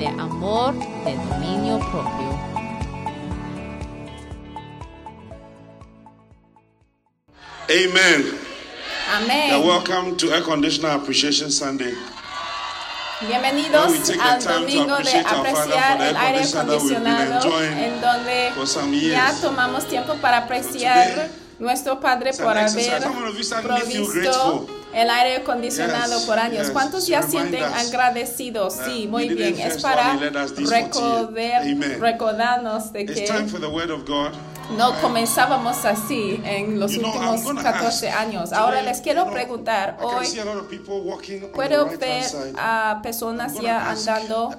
de amor, de dominio propio. Amen. You're Amén. welcome to Air Conditioner Appreciation Sunday. Bienvenidos al domingo de apreciar el air aire acondicionado, en donde for some ya tomamos tiempo para apreciar nuestro Padre por haber provisto? El aire acondicionado Yes, por años. yes. ¿Cuántos To ya sienten agradecidos? that Sí, muy bien. Es para only let us these 40 recordar, recordarnos de que no comenzábamos así en los You know, I'm últimos gonna 14 ask años. today, Ahora les quiero you know, preguntar hoy. Puedo ver a personas ya andando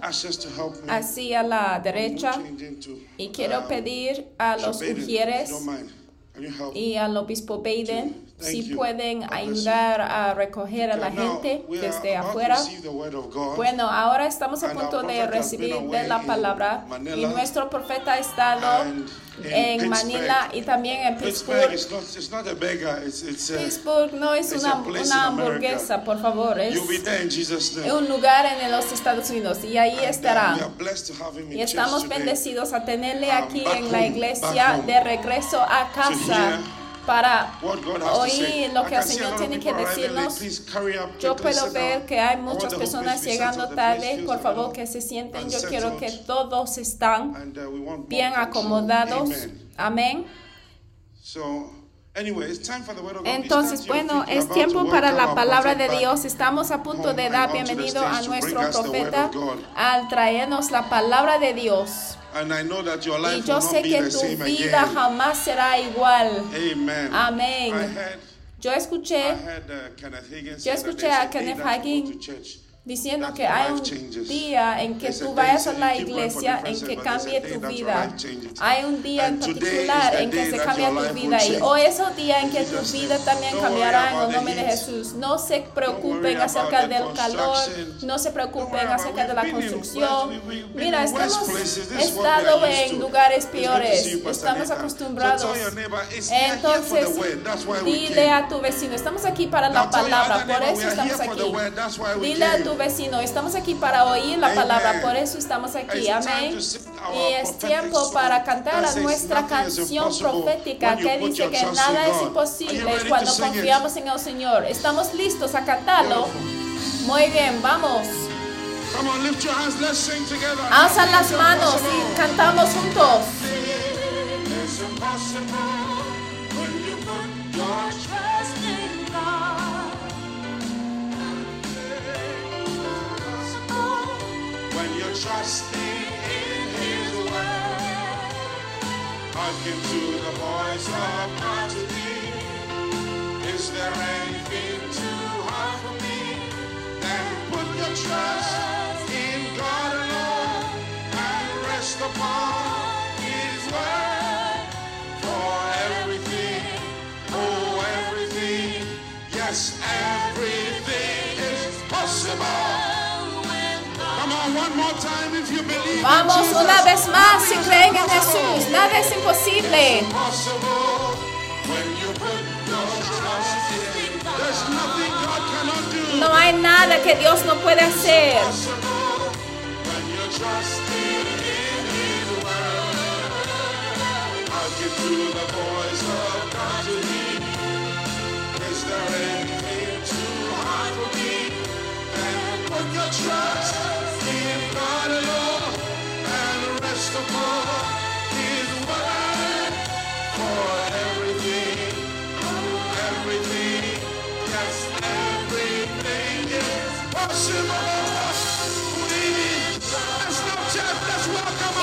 hacia la derecha y quiero um, pedir a los ujieres y al obispo Baden si pueden ayudar a recoger a la gente desde afuera. Bueno, ahora estamos a punto de recibir de la palabra. Y nuestro profeta ha estado en. Manila y también en Pittsburgh Pittsburgh. no es una, una hamburguesa, por favor, es un lugar en los Estados Unidos y ahí uh, estará. we are blessed to have him in Y estamos bendecidos a tenerle Um, aquí en la iglesia de regreso a casa para oír lo que el Señor tiene que decirnos. Yo puedo ver que hay muchas personas llegando tarde. Por favor, que se sienten. Yo quiero que todos están uh, bien acomodados. Amén. So, anyway, it's time for the word of God. Entonces, bueno, es tiempo para la palabra de. Dios. Estamos a punto de dar bienvenido a nuestro profeta al traernos la palabra de Dios. And I know that your Y life yo will not sé be que the tu same vida again. jamás será igual. Amen. Amén. Yo escuché uh, Yo escuché a Kenneth Hagin. Diciendo que hay un día en que tú vayas a la iglesia en que cambie tu vida. Hay un día en particular en que se cambia tu vida y hoy es el día en que tu vida también cambiará en el nombre de. Jesús. No se preocupen acerca del calor, no se preocupen acerca de la construcción. Mira, estamos estado en lugares peores, estamos acostumbrados. Entonces, dile a tu vecino, estamos aquí para la palabra, por eso estamos aquí. Dile a came. Tu vecino, estamos aquí para oír la palabra, por eso estamos aquí. Amén. Y es tiempo para cantar a nuestra canción profética que dice que nada es imposible cuando confiamos en el Señor. ¿Estamos listos a cantarlo? Muy bien, vamos. Come on, lift your hands. Let's sing together. Alza Nothing las manos y cantamos juntos. Trusting in His word. Hearken to the voice of God to thee. Is there anything too hard for me? Then put your trust Vamos Jesus. una vez más si Nothing is creen en impossible. Jesús. Nada es imposible. Possible when you put your trust in. There's nothing God cannot do. No hay nada que Dios no puede hacer. Possible when you trust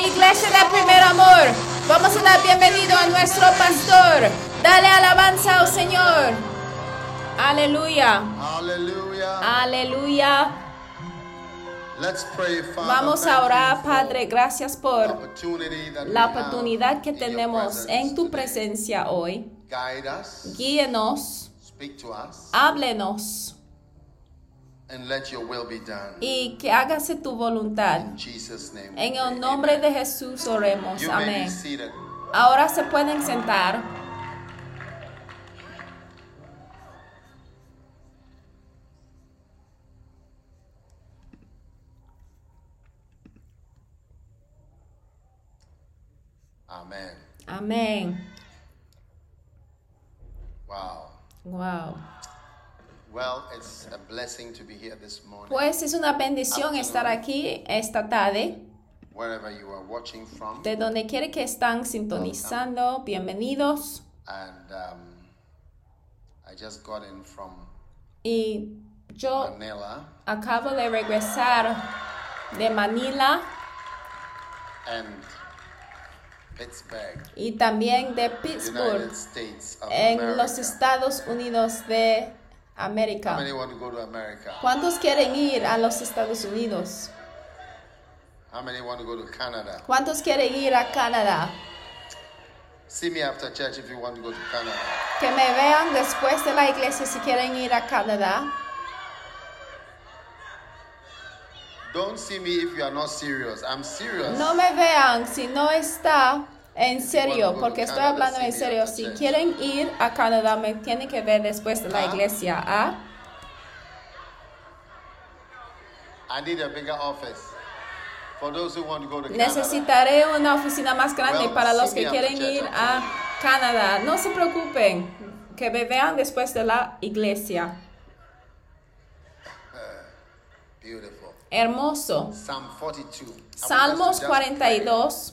Iglesia del primer amor, vamos a dar bienvenido a nuestro pastor. Dale alabanza al Señor. Aleluya, Hallelujah. aleluya. Let's pray, Father. Vamos a orar, Padre, gracias por la oportunidad que tenemos en tu presencia hoy. Guide us, Guíenos, speak to us, háblenos and let your will be done. y que hágase tu voluntad. En el nombre de Jesús oremos. Amén. Ahora se pueden sentar. Amén. Wow. Wow. Well, it's a blessing to be here this morning. Pues es una bendición estar aquí esta tarde. Wherever you are watching from. De donde quiere que están sintonizando, bienvenidos. And um, I just got in from Y yo Manila. acabo de regresar de Manila and y también de United Pittsburgh, en America. los Estados Unidos de América. ¿Cuántos quieren ir a los Estados Unidos? How many want to go to Canada? ¿Cuántos quieren ir a Canadá? Que me vean después de la iglesia si quieren ir a Canadá. Don't see me if you are not serious. I'm serious. No me vean si no está en serio, porque estoy hablando en serio. sí, Si quieren ir a Canadá, me tienen que ver después de la iglesia. ¿ah? I need a bigger office for those who want to go to Canada. Necesitaré una oficina más grande Well, para los que quieren ir a Canadá. No se preocupen, que me vean después de la iglesia. Beautiful. Hermoso. Psalm 42. I want us to Salmos just pray 42.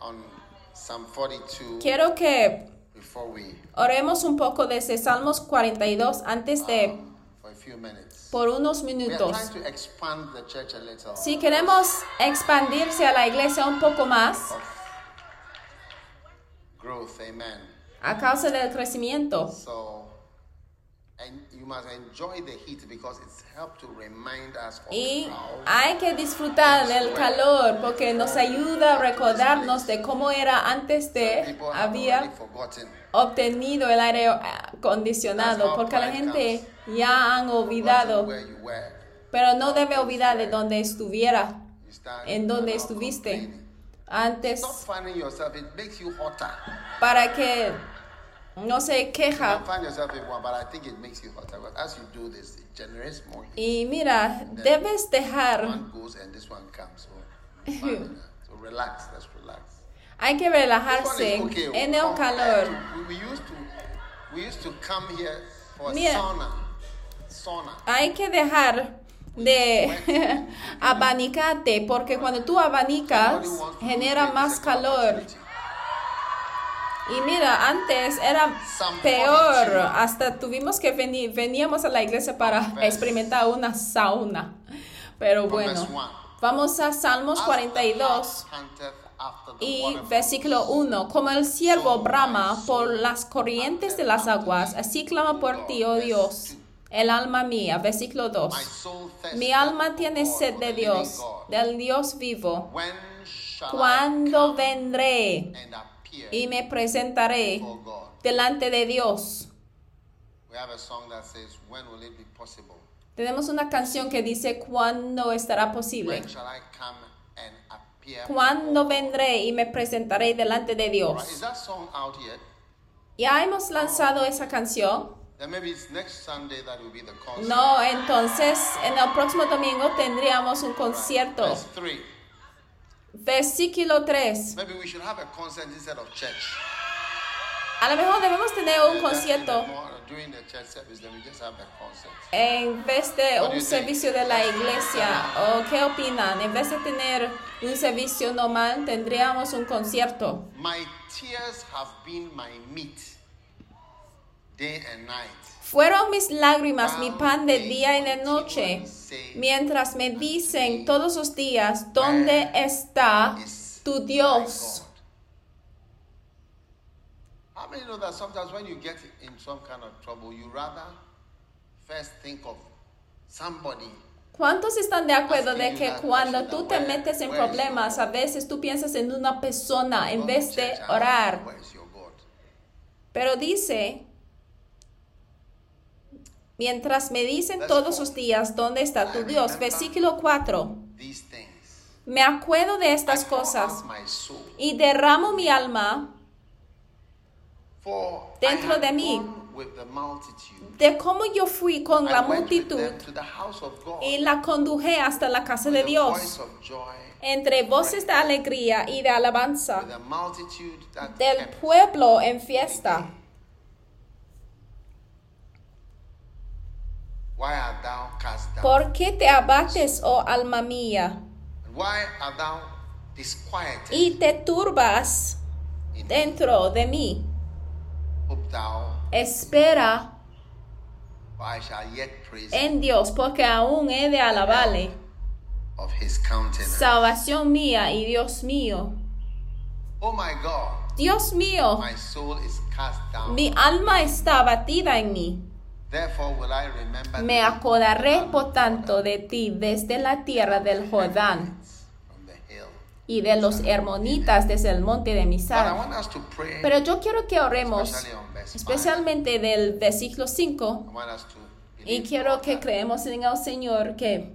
On Psalm 42 Quiero que oremos un poco de ese Salmos 42 antes de um, por unos minutos. trying to expand the church a little. Si queremos expandirse a la iglesia un poco más of growth. Amen. a causa del crecimiento. So, and you must enjoy the heat because it's helped to remind us of Y hay que disfrutar del calor porque nos ayuda a recordarnos de cómo era antes de había obtenido el aire acondicionado porque la gente ya han olvidado, pero no debe olvidar de donde estuviera, en donde estuviste antes. Para que no se queja. don't find yourself in one, but I think it makes you hotter. But as you do this, it generates more heat. Y mira, debes dejar, hay que relajarse okay. en el calor. Mira. Hay que dejar de abanicarte porque cuando tú abanicas genera más calor. Y mira, antes era peor, 42. hasta tuvimos que venir, veníamos a la iglesia para experimentar una sauna. Pero bueno, vamos a Salmos As the 42 hart panteth after the y versículo brooks, 1. Como el siervo brama por las corrientes de las aguas, así clama por ti, oh Dios, el alma mía. Versículo 2. My soul thirsteth Mi alma tiene sed de Dios, del Dios vivo. ¿Cuándo vendré y me presentaré delante de Dios? We have a song that says, When will it be possible? Tenemos una canción que dice, ¿cuándo estará posible? ¿Cuándo before God?" vendré y me presentaré delante de Dios? Ya hemos lanzado esa canción. Then maybe it's next Sunday that will be the concert. No, entonces en el próximo domingo tendríamos un concierto. Verse 3. Versículo 3. Maybe we should have a concert instead of church. A lo mejor debemos tener un concierto en vez de un think? servicio de la iglesia. ¿O qué opinan? En vez de tener un servicio normal, tendríamos un concierto. My tears have been my meat. Fueron mis lágrimas mi pan de día y de noche, mientras me dicen todos los días, ¿dónde está tu Dios? God. How many know that sometimes when you get in some kind of trouble, you rather first think of somebody ¿Cuántos están de acuerdo de que cuando tú te metes en problemas, a veces tú piensas en una persona en vez de orar? Pero dice, mientras me dicen todos los días, ¿dónde está tu Dios? Versículo 4. These things. Me acuerdo de estas cosas y derramo mi alma Dentro de mí. de cómo yo fui con la multitud y la conduje hasta la casa de Dios, entre voces de alegría y de alabanza, del pueblo en fiesta. Why art thou cast down? ¿Por qué te abates, oh alma mía, And why art thou disquieted y te turbas dentro de mí? Espera en Dios, porque aún he de alabarle. of his countenance. Salvación mía y Dios mío. oh my God, Dios mío, my soul is cast down. mi alma está abatida en mí. Me acordaré por tanto de ti desde la tierra del Jordán y de los hermonitas desde el monte de Misar. Pero yo quiero que oremos especialmente del versículo 5 I want us to y quiero que creemos en el Señor que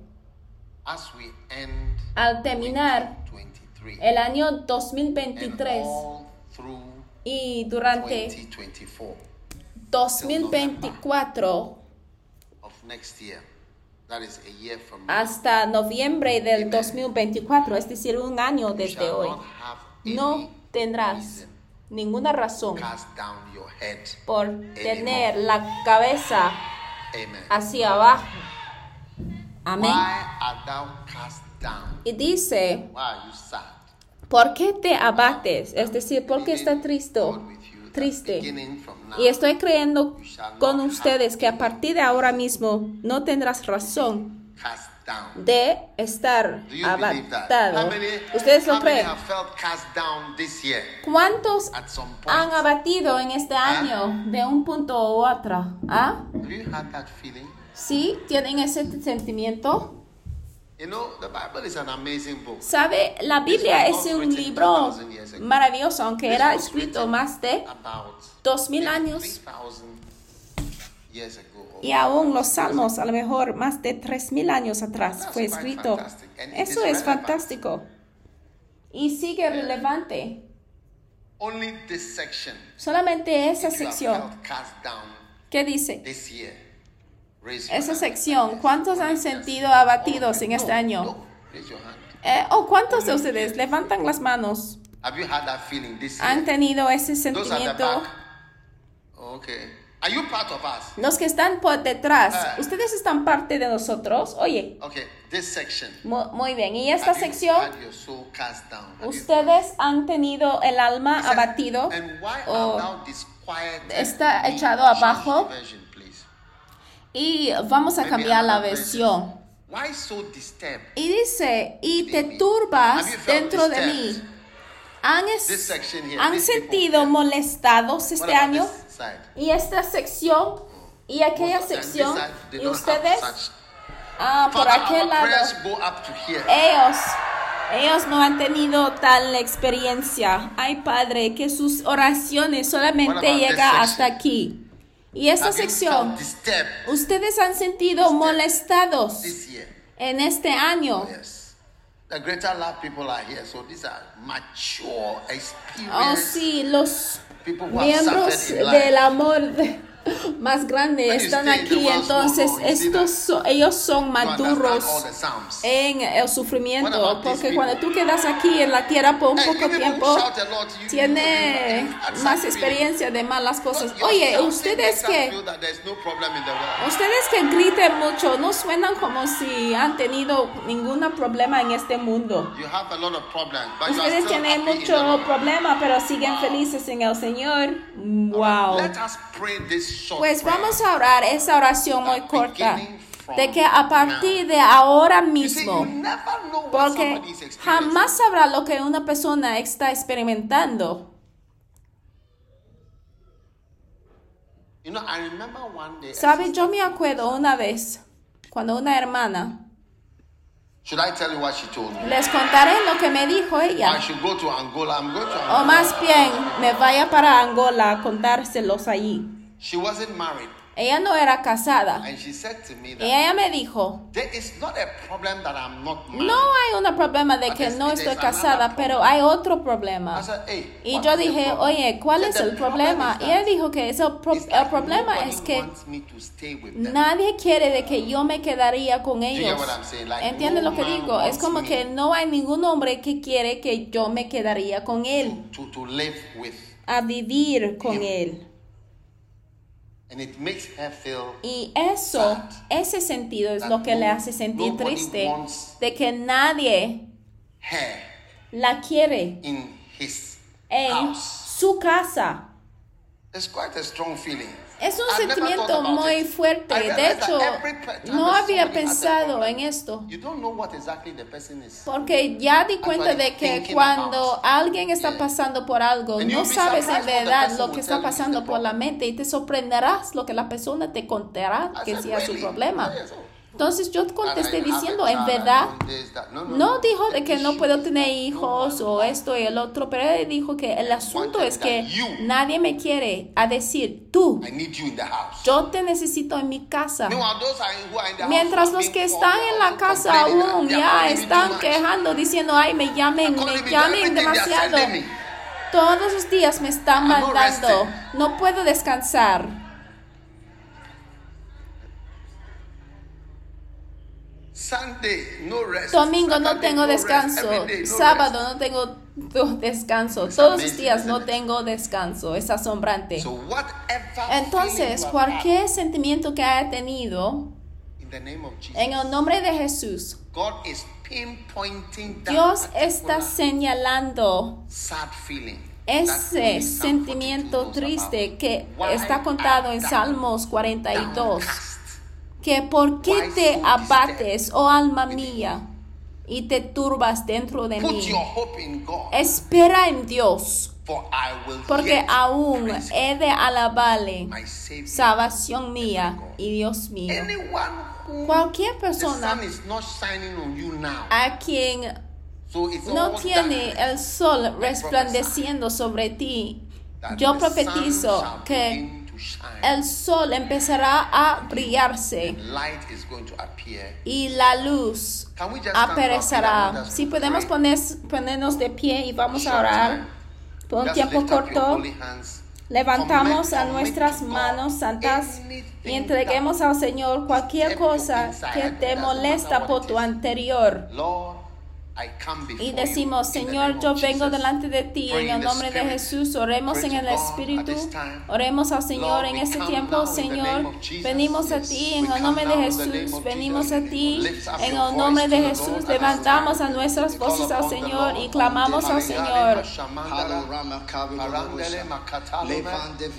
al terminar 2023 el año and 2023 all through y durante 2024 2024 of next year, that is a year from now, hasta noviembre del 2024, es decir, un año desde hoy, no tendrás ninguna razón por tener la cabeza hacia abajo. Amén. Y dice? ¿por qué te abates? Es decir, ¿por qué está triste? Triste. Y estoy creyendo con ustedes que a partir de ahora mismo no tendrás razón de estar abatado. ¿Ustedes lo creen? ¿Cuántos han abatido en este año de un punto u otro? ¿Ah? ¿Sí? ¿Tienen ese sentimiento? ¿Sabe? La Biblia es un libro maravilloso, aunque era escrito más de about dos mil maybe años 3,000 years ago. y aún los salmos, a lo mejor más de tres mil años atrás fue escrito. Eso es fantástico. Y sigue relevante. Only this section. Solamente esa sección. ¿Qué dice? this year. Raise your Esa sección. ¿Cuántos han sentido abatidos en este año? Eh, ¿O cuántos de ustedes levantan las manos? Have you had that feeling this year? ¿Han tenido ese sentimiento? back. Okay. Are you part of us? Los que están por detrás, Ah. ustedes están parte de nosotros. Oye, Okay. This section. mu- muy bien. ¿Y esta sección? ¿Ustedes han tenido el alma abatido? O- está echado abajo. Y vamos a cambiar la versión. Y dice, y te turbas dentro de mí. ¿Han, es- This section here, ¿han sentido molestados este año? Y esta sección y aquella sección. Y ustedes, ah, por aquel lado. Ellos, ellos no han tenido tal experiencia. Ay, Padre, que sus oraciones solamente about this llega hasta aquí. Y esta sección, ustedes han sentido molestados en este año. Yes. The greater love people are here, so these are mature, Oh, sí, los miembros del amor de- más grande están aquí, entonces estos that. so- ellos son maduros en el sufrimiento, porque cuando tú quedas aquí en la tierra por un poco tiempo, tiene más experiencia de malas cosas. Oye, ustedes que ustedes que griten mucho, no suenan como si han tenido ningún problema en este mundo. You have a lot of problems, but you are Ustedes tienen mucho problema, pero siguen felices en el Señor. Wow. Pues vamos a orar esa oración muy corta de que a partir de ahora mismo, porque jamás sabrá lo que una persona está experimentando. ¿Sabe? Yo me acuerdo una vez cuando una hermana Should I tell you what she told me? Les contaré lo que me dijo I ella. should go to Angola. I'm going to O más bien, me vaya para Angola a contárselos allí. She wasn't married. Ella no era casada. And she said to me Y that ella me dijo, there is not a problem that I'm not married. no hay un problema de que no estoy casada, pero hay otro I problema. said, hey, Y yo dije, oye, ¿cuál She es el "The problem problema? Y él dijo que ese pro- el problema es que to nadie quiere de que yo me quedaría con ellos. Like, ¿Entiendes no lo que digo? Es como que no hay ningún hombre que quiere que yo me quedaría con él, to, to live with. a vivir con Him. él. And it makes her feel Y eso, ese sentido es lo que le hace sentir triste de que nadie her la quiere in his en house. su casa. Es un sentimiento muy it. fuerte. De hecho, no había pensado en esto. You don't know what exactly the person is. Porque ya di cuenta de que cuando alguien está pasando por algo, And no sabes en verdad lo que está pasando por la mente y te sorprenderás lo que la persona te contará que sea su "Really? problema. Entonces yo contesté diciendo, en verdad, want this, that." No, dijo de que no puedo tener hijos o esto y el otro, pero él dijo que el asunto es que nadie me quiere a decir, tú, I need you in the house. yo te necesito en mi casa. Mientras los que están en la casa aún ya están quejando diciendo, ay, me llamen, me me, llamen demasiado. Todos los días me están mandando. No puedo descansar. Sunday, no rest. Domingo no tengo descanso. Sábado no tengo descanso. Todos los días no tengo descanso. Es asombrante. Entonces, cualquier sentimiento que haya tenido, en el nombre de Jesús, Dios está señalando ese Psalm 42 sentimiento triste que está contado en Salmos 42. Que por qué te abates, oh alma mía, y te turbas dentro de mí. Espera en Dios, porque aún he de alabarle, salvación mía y Dios mío. Cualquier persona a quien no tiene el sol resplandeciendo sobre ti, yo profetizo que. El sol empezará a brillarse. Y la luz aparecerá. Si podemos poner, ponernos de pie y vamos a orar. Por un tiempo corto, levantamos a nuestras manos santas y entreguemos al Señor cualquier cosa que te molesta por tu anterior. Y decimos, Señor, yo vengo delante de ti en el nombre de. Jesús. Oremos en el Espíritu. Oremos al Señor en este tiempo, Señor. Venimos a ti en el nombre de Jesús. Venimos a ti en el nombre de Jesús. Levantamos a nuestras voces al Señor y clamamos al Señor. Levante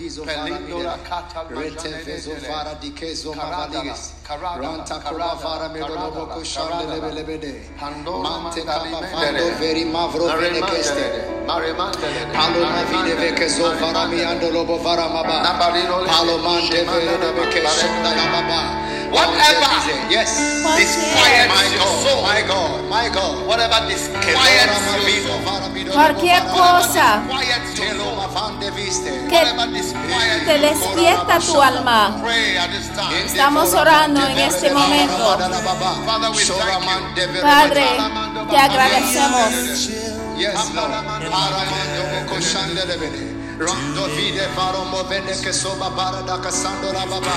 Ranta kaba fara me dono boko shande lebe lebe de. Mante kaba fando veri mavro vene keste. Palo ma vide fara mi andolo bo fara maba. Palo mante vere lebe kesho maba. Whatever. Yes. Disquiets My your soul. God, my God, my God. Whatever disquiets. Cualquier cosa que te despierta tu alma. Pray at this time. Estamos orando en este momento. Padre, te agradecemos. Rondo vide varombo vede che soba bara da casando la baba.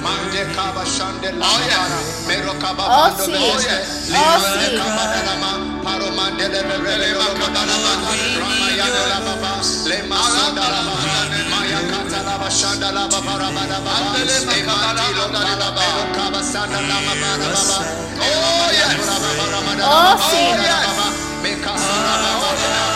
Mande cava shande la bara. Mero cava bando vede. Lima le cava da la ma. Paro mande le vele ma cava la ma. Rama ya de la baba. Le ma sanda la baba. Maya canta la ba shanda la baba rama la baba. E mandi lo da la baba. Mero cava sanda la ma bara baba. Oh yes. Oh yes. Oh yes.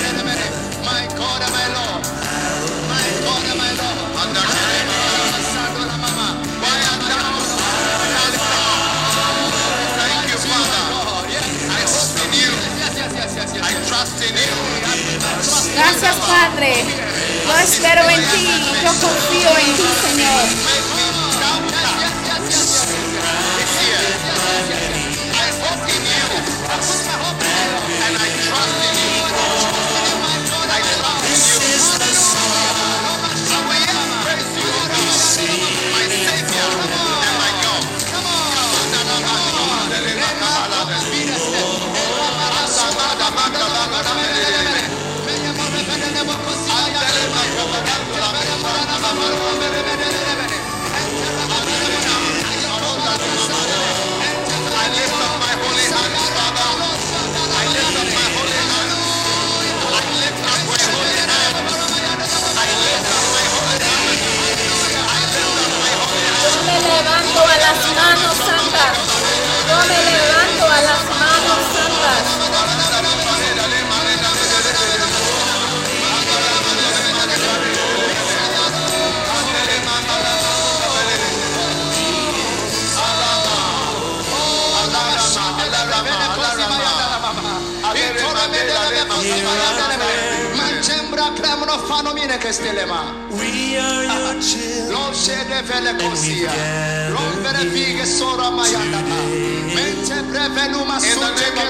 Gracias, Padre. Yo espero en ti. Yo confío en ti, Señor. Levanto a las manos santas. Yo me levanto a las manos We are your children. Lo scende vele cosia. Rompere fighe sora maiandata. Mente prevenuma sunte che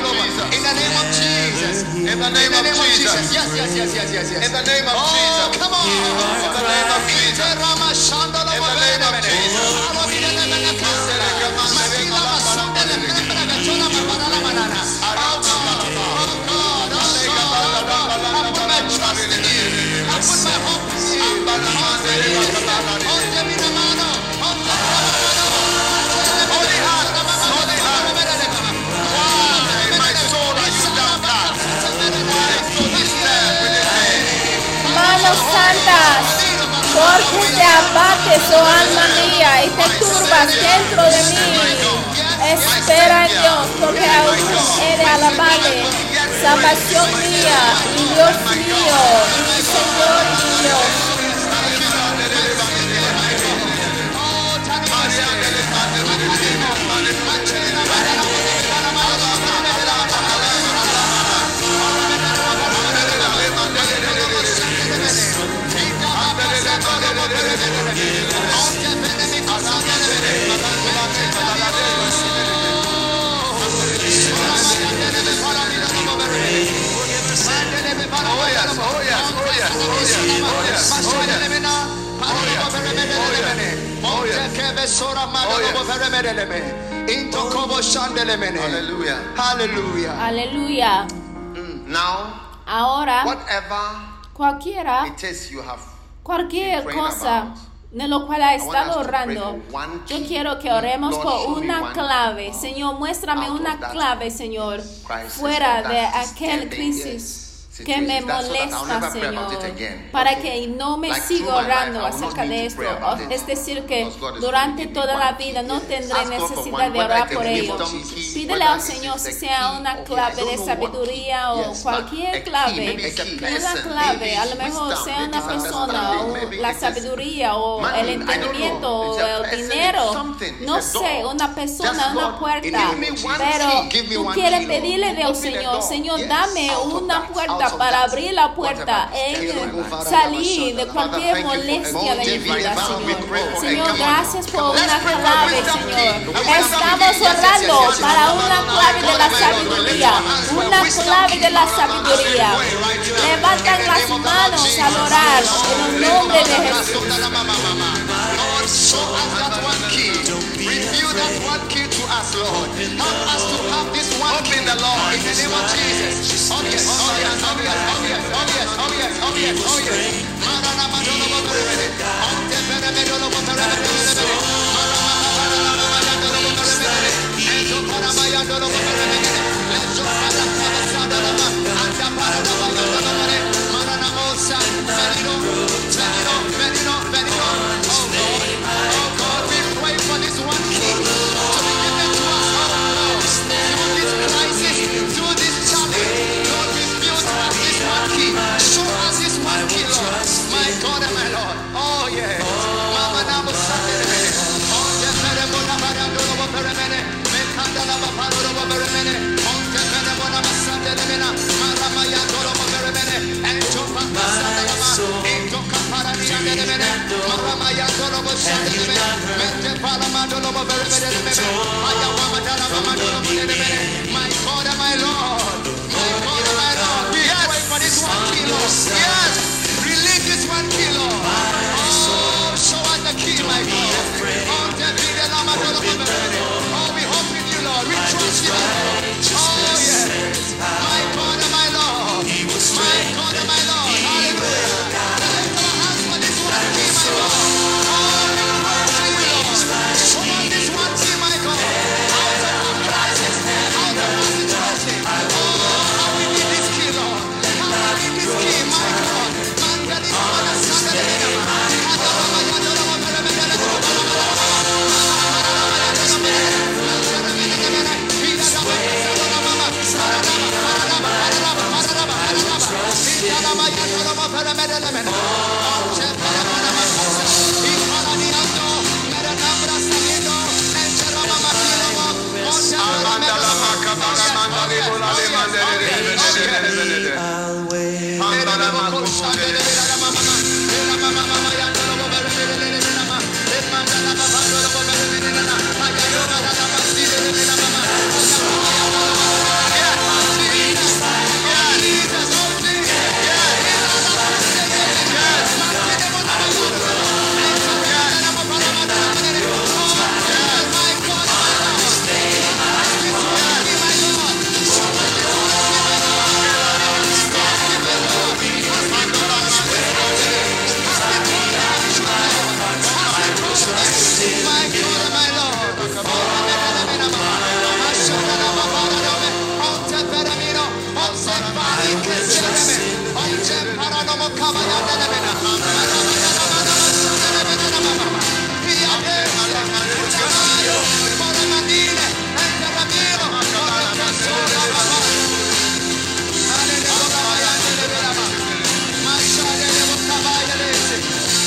In the name of Jesus. In the name of Jesus. Yes, yes, yes, yes, yes, yes. In the name of Jesus. Come on. In the name of Jesus. In the name of Jesus. Manos santas. Porque te abates, oh alma mía, y te turbas dentro de mí. Espera en Dios, porque aún he de alabarle. Salvación mía, y Dios mío, y Señor y mi Dios. Hallelujah. Hallelujah. Aleluya. Now, Ahora, whatever cualquiera, it is you have cualquier cosa about, de lo cual ha estado one yo quiero que oremos me una clave. Señor, muéstrame una clave, Señor, fuera de aquel crisis que me molesta, Señor, para que no me siga orando acerca de esto. Es decir, que durante toda la vida no tendré necesidad de orar por ello. Pídele al Señor si sea una clave de sabiduría o cualquier clave, una clave, a lo mejor sea una persona o la sabiduría o el entendimiento o el dinero, no sé, una persona, una puerta, pero tú quieres pedirle the Señor. Señor, dame una puerta para abrir la puerta, en salir de cualquier molestia de mi vida, Señor, Señor, gracias por una clave, Señor. Estamos orando para una clave de la sabiduría, una clave de la sabiduría. Levantan las manos al orar en el nombre de Jesús. Lord. The name of. Oh yes, oh yes, oh yes, oh yes, oh yes, oh yes, oh yes, oh yes. Mama dolo bo peremene. My God and my Lord. My God and my Lord. For this one Lord. Yes. This one Lord. Oh, show us the key, my. Oh,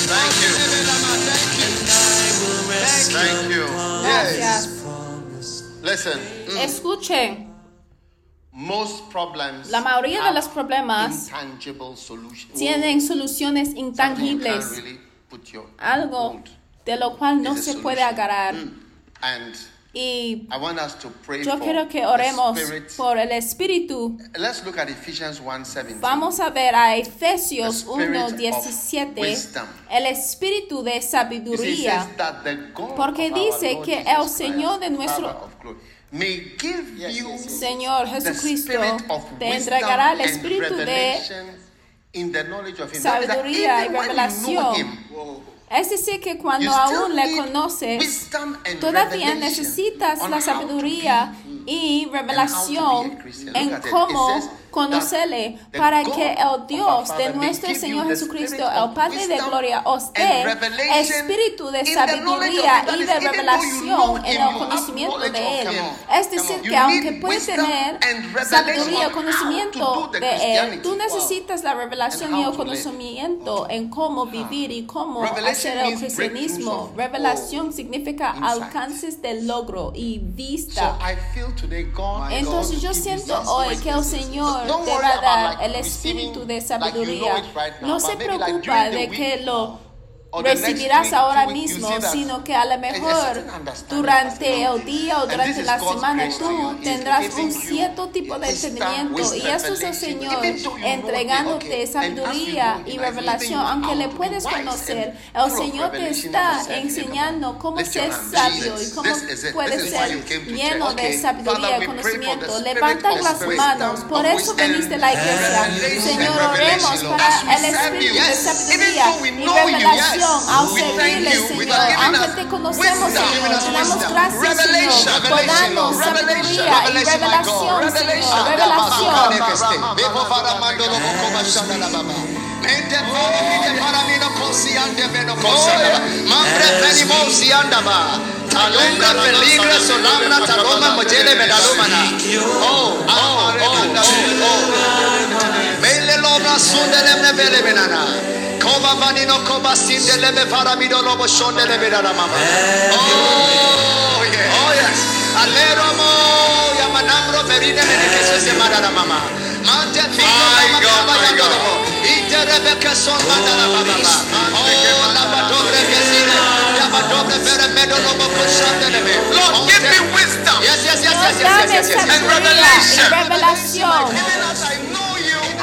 Thank you. Thank you. Gracias. Listen, Escuchen, most problems la mayoría de los problemas intangible solutions. tienen soluciones intangibles, really algo de lo cual no se puede agarrar. Mm. And Y I want us to pray yo for quiero que the oremos por el Espíritu. Let's look at Ephesians 1:17. Vamos a ver a Efesios The spirit of 1:17, wisdom. el espíritu de sabiduría. says that the God Porque dice que el Señor de nuestro- May give you Señor the Jesucristo spirit of te wisdom entregará el and espíritu de revelation in the knowledge of Him. That is that sabiduría y revelación. Him, Es decir, que cuando still aún le need conoces, wisdom and todavía revelation necesitas on la how to sabiduría be y revelación Christian. en cómo The para que el Dios de nuestro Señor Jesucristo, el Padre de gloria, os dé espíritu de sabiduría y de revelación en el conocimiento de Él. Es decir, que aunque puedes tener sabiduría to conocimiento de Él, tú necesitas la revelación y el conocimiento en cómo vivir y cómo hacer el cristianismo. Revelación significa alcances de logro y vista. Entonces yo siento hoy que el Señor Don't te va a dar el espíritu de sabiduría. No se preocupa de que lo recibirás ahora mismo, sino que a lo mejor durante el día o durante la semana tú tendrás un cierto tipo de entendimiento y eso es el. Señor entregándote sabiduría y revelación, aunque le puedes conocer, el Señor te está enseñando cómo ser sabio y cómo puedes ser lleno de sabiduría y conocimiento. Levanta las manos, por eso veniste a la iglesia. Señor, oremos para el espíritu de sabiduría y you, revelación yes. al We thank servirle, you. We Señor. thank you Aunque that te conocemos, wisdom, Señor, giving us te damos wisdom. gracias, Revelation, Señor, por revelation, darnos Lord. sabiduría y Revelation, my God. revelación, Revelation. Señor. Revelación. Bebo para mando lo boko bashanda la baba. Mente para mide para mino kosi ande beno kosi ande ba. Mambre peni mosi anda ba. Talumbre peligre solambra taloma mojele medalumana. Oh, oh, oh, oh, oh. Mele lobra sunde lemne bele benana. Koba vanino koba sinde lebe para mido lobo shonde lebe dana mama. Oh, yeah. Oh, yes. Alero mo ya manambro perine mene keso se madara mama. Mante fino mama kaba ya dolobo. Ite rebeke son madara mama. Oh, la badobre kesine. Ya badobre pere medo lobo koshande lebe. Lord, give me wisdom. Yes, yes, yes, yes, yes, Dame yes, yes, yes. And sabiduría y revelation.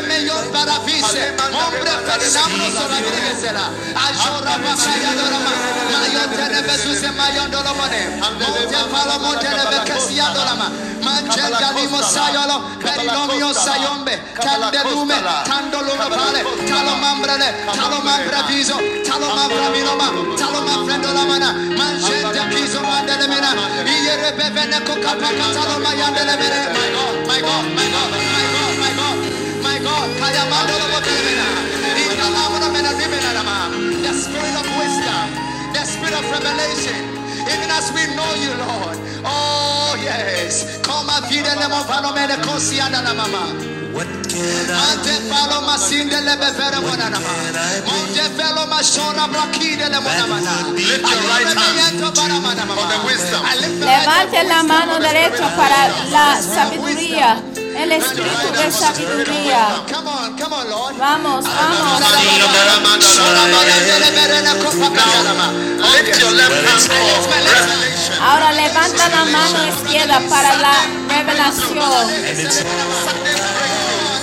Remeyon Barafise, Hombre Ferdinando Monte Galimo Sayolo, Viso, Dolamana, Piso my God, my God, my God, my God, my God. The spirit of wisdom, the spirit of revelation. Even as we know you, Lord. Oh, yes. Come the la mano derecha para la sabiduría, el espíritu de sabiduría. Vamos, vamos. Ahora levanta la mano izquierda para la revelación,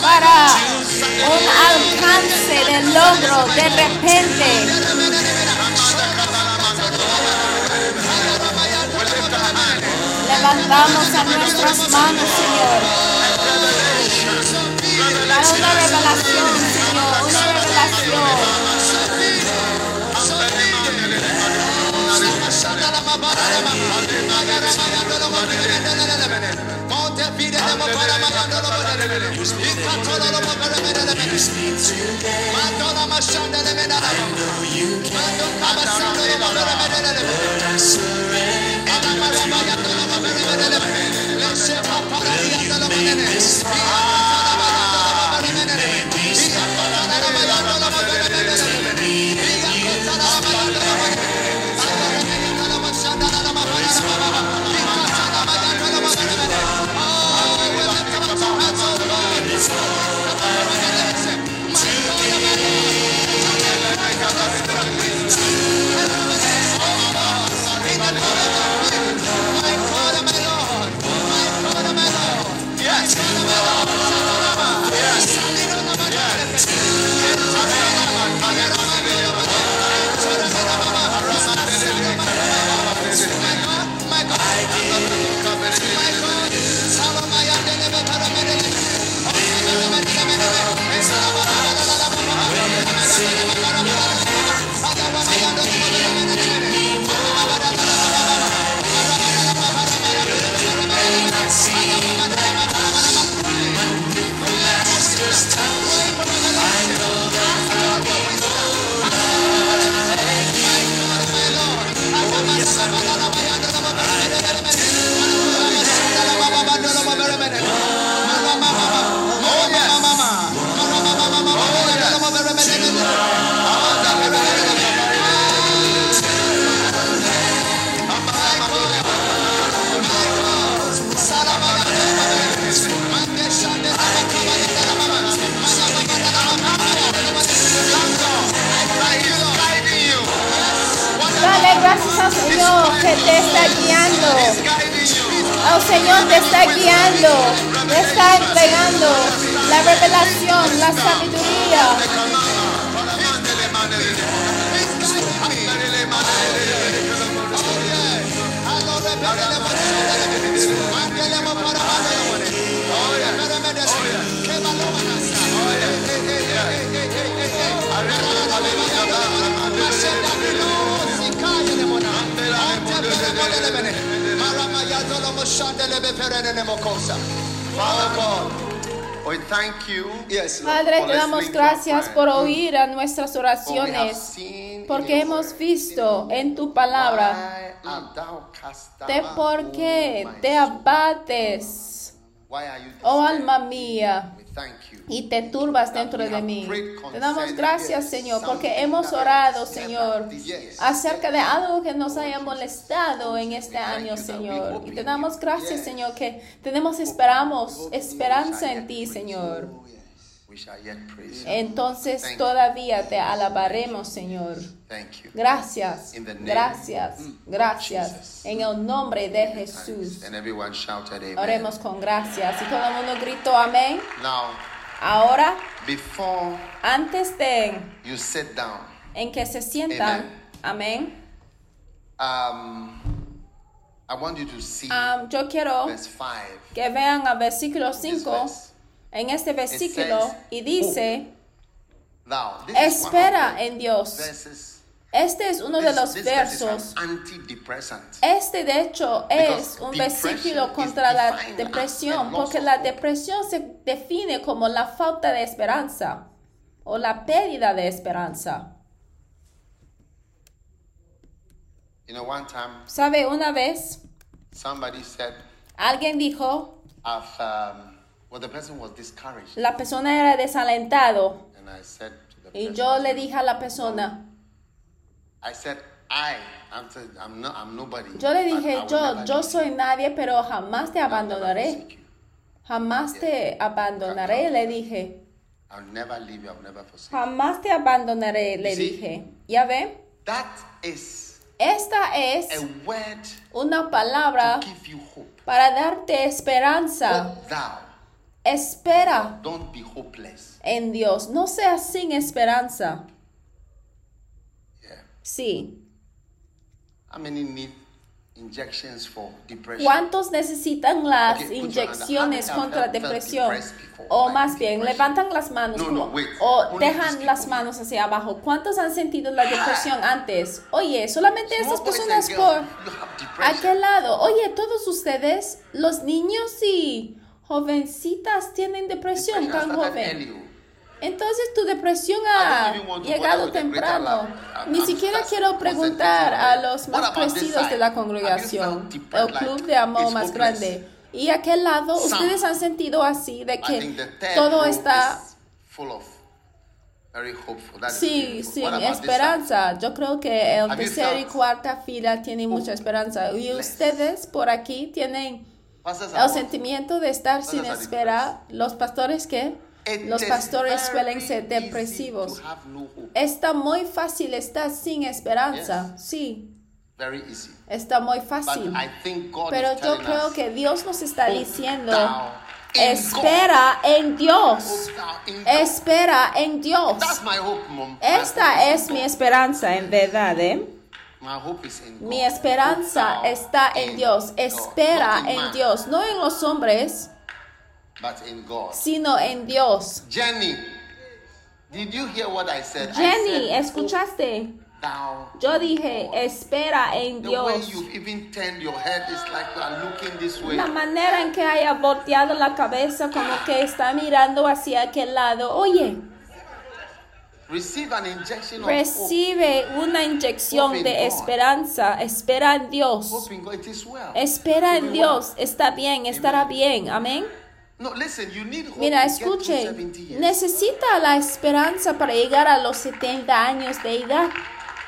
para un alcance de logro de repente. Levantamos a nuestras manos, Señor. Para una revelación, Señor, una revelación. Yes. Señor te está guiando, te está entregando la revelación, la sabiduría. Padre, te damos gracias por oír a nuestras For we have oraciones, seen in porque your hemos word visto en tu palabra. de por O qué te abates, oh alma mía, We thank you. Y te turbas dentro de mí. Te damos gracias, Señor, porque hemos orado, Señor, acerca de algo que nos haya molestado en este año, Señor. Y te damos gracias, Señor, que tenemos esperamos esperanza en ti, Señor. You. Entonces Thank you. todavía te alabaremos, Señor. Gracias, gracias, gracias. En el nombre de Jesús. Oremos con gracias. Y todo el mundo gritó amén. Ahora, before antes de you sit down, en que se sientan, amén. um, I want you to see Ah, yo quiero verse 5. que vean al versículo This 5 verse. en este versículo says, y dice, espera en Dios. Este es uno de los this versos. Este de hecho es un versículo contra la depresión, porque la depresión se define como la falta de esperanza o la pérdida de esperanza. You know, one time ¿Sabe? Una vez somebody said, alguien dijo, um, well, the person was discouraged. la persona era desalentado And I said to the y person, yo le dije a la persona, I said, I, I'm, I'm, no, I'm nobody. yo le I dije, yo, yo soy nadie, pero jamás te abandonaré. Jamás te abandonaré, le dije. I'll never leave you. I'll never forsake Jamás te abandonaré, le Sí. dije. ¿Ya ve? That is Esta es a word una palabra to give you hope. para darte esperanza. Hope thou. Espera Don't be hopeless. en Dios. No seas sin esperanza. Sí. How many need injections for depression? ¿Cuántos necesitan las Okay, inyecciones contra depresión? O más bien, levantan las manos No, no, wait. o dejan las manos hacia abajo. ¿Cuántos han sentido la depresión antes? Oye, solamente estas personas por aquel lado. Oye, todos ustedes, los niños y jovencitas tienen depresión tan joven. Entonces tu depresión ha llegado temprano. Ni siquiera quiero preguntar a los más crecidos de la congregación, el club de amor más grande. Y aquel lado, Some. ustedes han sentido así, de que todo está Sí, side? esperanza. Yo creo que el tercer y cuarta fila tienen mucha esperanza. Y ustedes por aquí tienen el sentimiento de estar sin are espera. Los pastores que los pastores suelen ser depresivos. Está muy fácil estar sin esperanza. Sí, está muy fácil. Pero yo creo que Dios nos está diciendo, espera en Dios. Espera en Dios. Esta es mi esperanza, en verdad, ¿eh? Mi esperanza está en Dios. Espera en Dios. No en los hombres, But in God. sino en Dios. Jenny, did you hear what I said? I Jenny, said, ¿escuchaste? hope Yo dije, espera en The Dios. you've even turned your head is like you are looking this way. La manera en que haya volteado la cabeza como que está mirando hacia aquel lado. Oye, Receive an injection of hope. recibe una inyección Hope de esperanza. Espera en Dios. Hope in God. It is well. Espera It en Dios. Está bien, estará bien. Amén. Well. No, listen, you need hope Mira, to get through escuche, 70 years. necesita la esperanza para llegar a los 70 años de edad,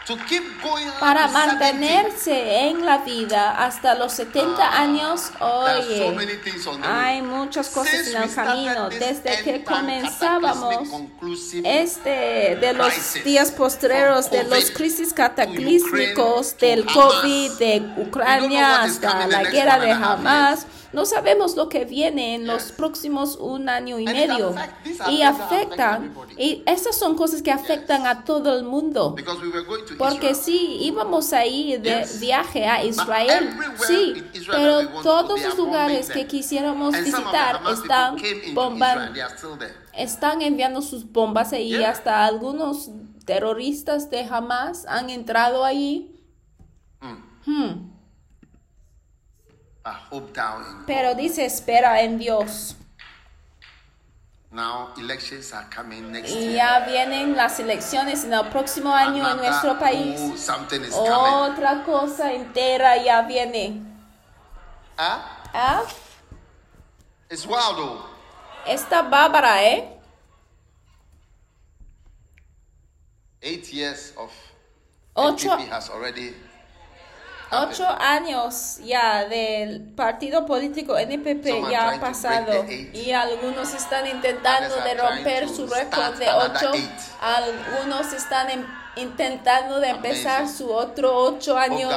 To keep going on para to 70. mantenerse en la vida hasta los 70 años. There are so Oye, hay muchas cosas en el camino. Desde que comenzábamos este de los días postreros de los crisis cataclísmicos del COVID, de Ucrania hasta la guerra de Hamas. No sabemos lo que viene en los próximos un año y medio. Y afectan, y esas son cosas que afectan a todo el mundo. Porque sí, íbamos a ir de viaje a Israel, sí, pero todos los are lugares que quisiéramos visitar están there. están enviando sus bombas ahí, Yeah. hasta algunos terroristas de Hamas han entrado hope down in Pero dice, espera en Dios. Now elections are coming next year. ya vienen las elecciones en el próximo año en Another- nuestro país. oh, something is coming. Otra cosa entera ya viene. Huh? ¿Ah? It's wild though. Está bárbara, ¿eh? Eight years of Ocho- has already Ocho años ya del partido político NPP ya ha pasado. y algunos están intentando de romper su récord de ocho. Algunos están em- intentando de empezar su otro ocho años.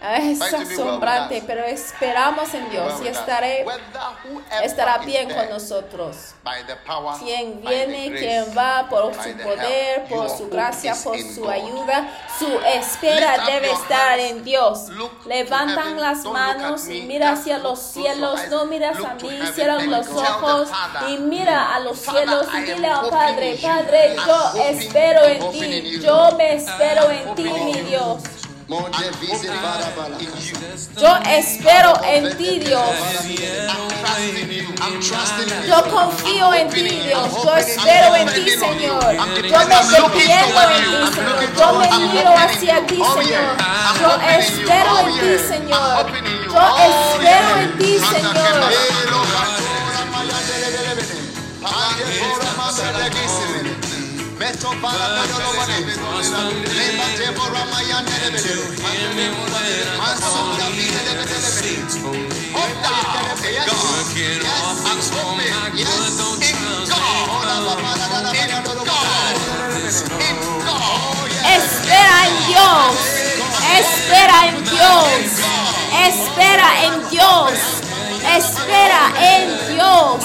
Es asombrante, pero esperamos en Dios y estaré, estará bien con nosotros. Quien viene, quien va por su poder, por su gracia, por su ayuda, su espera debe estar en Dios. Levantan las manos y mira hacia los cielos, no miras a mí, heaven cierra and los ojos y mira a los cielos y dile al Padre. Padre, yo espero en ti, yo me espero en ti, mi. Dios. Yo espero en ti, Dios. Yo confío en ti, Dios. Yo espero en ti, Señor. Yo me defiendo en ti, Señor. Yo me miro hacia ti, Señor. Yo espero en ti, Señor. Yo espero en ti, Señor. Meto para lo vale. Yes. Yes. Yes. In God. In God. Oh. Espera en Dios. Espera en Dios. Espera en Dios. Espera en Dios.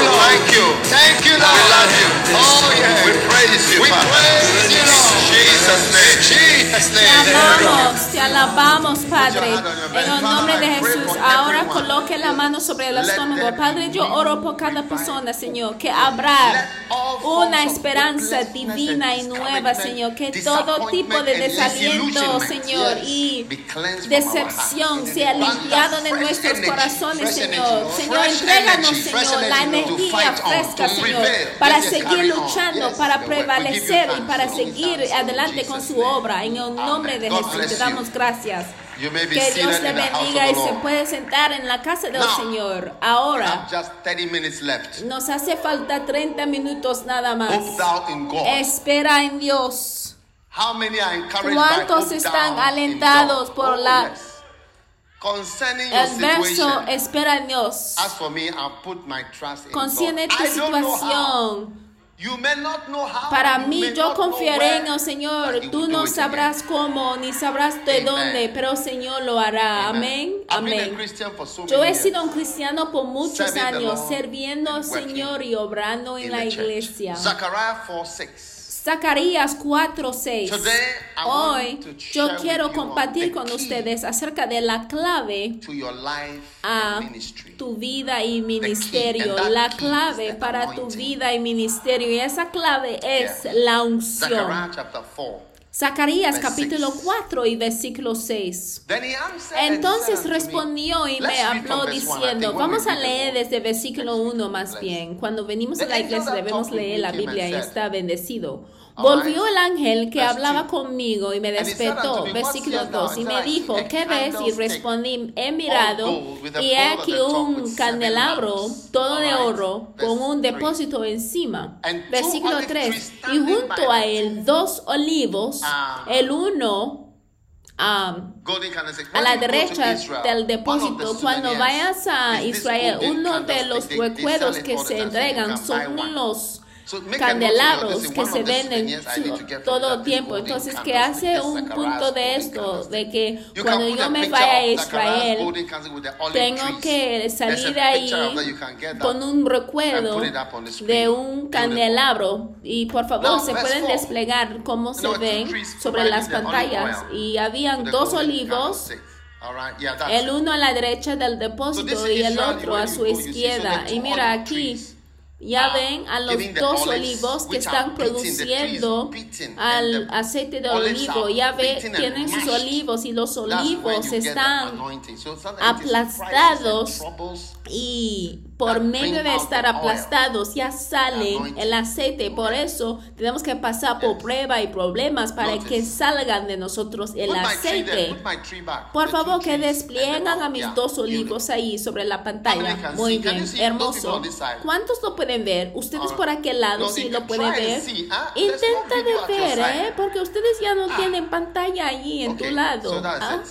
Thank you. Thank you, Lord. We love you. Oh, yeah. We praise you, We praise you, Lord. Jesus' name. Jesus' Te amamos, te alabamos, Padre. En el nombre de Jesús, ahora coloque la mano sobre el estómago. Padre, yo oro por cada persona, Señor, que habrá una esperanza divina y nueva, Señor. Que todo tipo de desaliento, Señor, y decepción sea limpiado de nuestros corazones, Señor. Señor, entréganos, Señor, la energía fresca, Señor, para seguir luchando, para prevalecer y para seguir adelante con su obra. En el nombre de Jesús te damos gracias. Que Dios le bendiga y se puede sentar en la casa del Señor. Ahora have just 30 minutes left. nos hace falta 30 minutos nada más. Espera en Dios. ¿Cuántos están alentados por Oh, la-. Concerning your El verso situation, espera en Dios. as for me, I put my trust in Concierne God. tu situación. You may not know how. Para you mí, may yo not confiaré en el Señor. Tú no sabrás cómo ni sabrás de Amen. dónde, pero el Señor lo hará. Amén. I've been a Amén. Christian for so Yo many he sido years. un cristiano por muchos años, sirviendo al Señor y obrando en la church. iglesia. Zechariah 4 6. Zacarías 4:6. Today, I want Hoy yo quiero compartir con ustedes acerca de la clave a tu vida y ministerio. La clave para tu vida y ministerio. Y esa clave es la unción. Zechariah chapter 4. Zacarías capítulo six. 4 y versículo 6. Then he answered and Entonces respondió y me habló diciendo, vamos a leer desde versículo 1 más bien. Cuando venimos a la iglesia debemos leer la Biblia y está bendecido. Volvió el ángel que hablaba conmigo y me despertó, versículo seest thou? 2, y me dijo, ¿qué ves? Y respondí, he mirado, y he aquí un candelabro, todo de oro, con un depósito encima. Versículo olive 3, trees y junto a él dos olivos, Ah. el uno... candlestick. a la derecha del depósito, cuando vayas a Israel, uno de los recuerdos que se entregan son los Candelabros que se venden todo tiempo. Entonces, que hace un punto de esto, de que cuando yo me vaya a Israel, tengo que salir picture ahí con un recuerdo de un candelabro. Y por favor se pueden desplegar cómo se ven sobre las pantallas. y habían dos olivos. el uno a la derecha del depósito y el otro a su izquierda. Y mira aquí, ya ven a los dos olivos que están produciendo al aceite de olivo. Ya ve, beaten and tienen sus olivos y los olivos están aplastados. Y por medio de estar aplastados ya anointing. el aceite. Por eso tenemos que pasar por prueba y problemas para que salgan de nosotros el aceite. Por favor, que despliegan a mis dos olivos ahí sobre la pantalla. Muy bien, hermoso. ¿Cuántos lo pueden ver? Ustedes por aquel lado sí lo pueden ver. Intenta de ver. ¿eh? Porque ustedes ya no Ah. tienen pantalla allí en tu lado. ¿ah?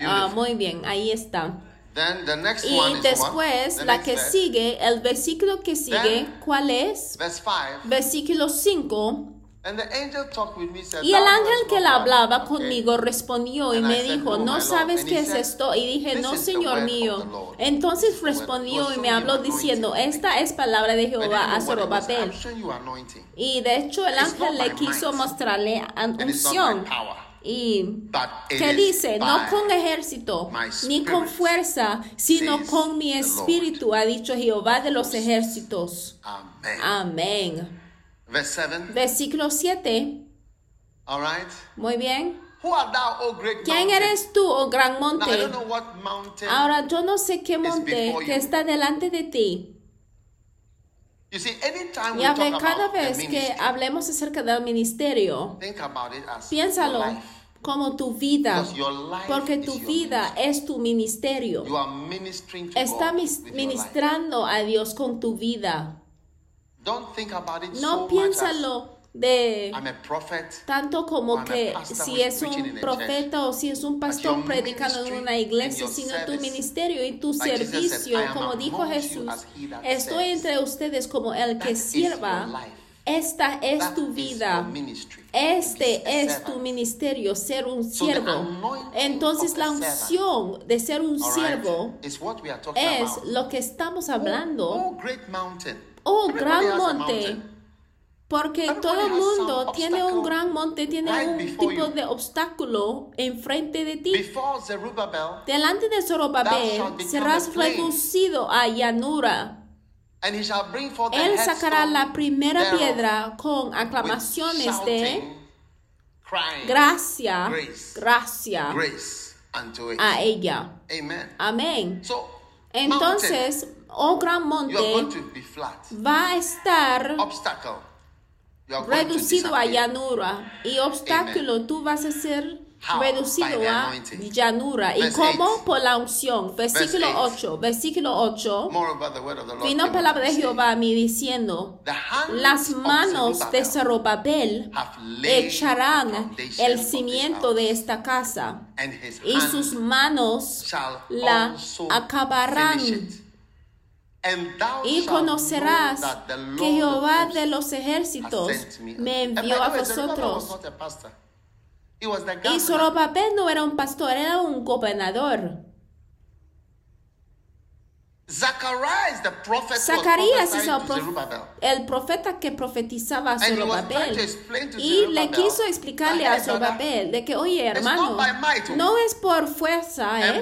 Ah, muy bien, ahí está. Then the next Y one is después? The la que verse. sigue, el versículo que sigue, Then- ¿cuál es? Verse 5. Versículo 5. And the angel talked with me, said, Y el "Thou ángel que what." hablaba Okay. conmigo respondió y And I me said, dijo, "No, ¿no my Lord." sabes qué es esto? Y dije, "This no, is Señor mío. Entonces is respondió y me habló diciendo, esta es palabra de Jehová a. Zorobabel. Y de hecho el ángel le quiso mostrarle unción. Y que dice, no con ejército, ni con fuerza, sino con mi espíritu, ha dicho Jehová de los ejércitos. Amén. Verse 7. Versículo 7. All right. Muy bien. Who art thou, O great ¿Quién eres tú, oh gran monte? Ahora yo no sé qué monte que está delante de ti. you see, anytime we Ya ve, cada vez que hablemos acerca del ministerio, think about it as piénsalo. Como tu vida, porque tu vida es tu ministerio. Está ministrando a Dios con tu vida. No piénsalo de tanto como que si es un profeta o si es un pastor predicando en una iglesia, sino tu ministerio y tu servicio, "I am como dijo Jesús, estoy serves." entre ustedes como el que sirva. Esta es tu vida. Este es tu ministerio, ser un siervo. Entonces la unción de ser un siervo es lo que estamos Oh, hablando. oh. Oh, gran monte. Porque todo el mundo tiene un gran monte, tiene un tipo de obstáculo enfrente de ti. Delante de Zorobabel serás reducido a llanura. Él sacará la primera piedra con aclamaciones de gracia, Grace. gracia a ella. Amen. Amén. So, Entonces, oh gran monte to be flat. va a estar Obstacle. You are going to reducido a llanura y obstáculo tú vas a ser? Reducido a llanura. ¿Y cómo? Por la unción. Versículo Verse 8. Versículo 8. Moreover, the word of the Lord Vino palabra de Jehová a mí diciendo, las manos de laid echarán el cimiento de esta casa y sus manos la acabarán. Y conocerás que Jehová de los ejércitos me. envió a vosotros. Y governor. Zorobabel no era un pastor, era un gobernador. Zacarías es el, prof- el profeta que profetizaba a Zorobabel. Y le quiso explicarle a Zorobabel de que, oye, hermano, oh, no es por fuerza ¿eh?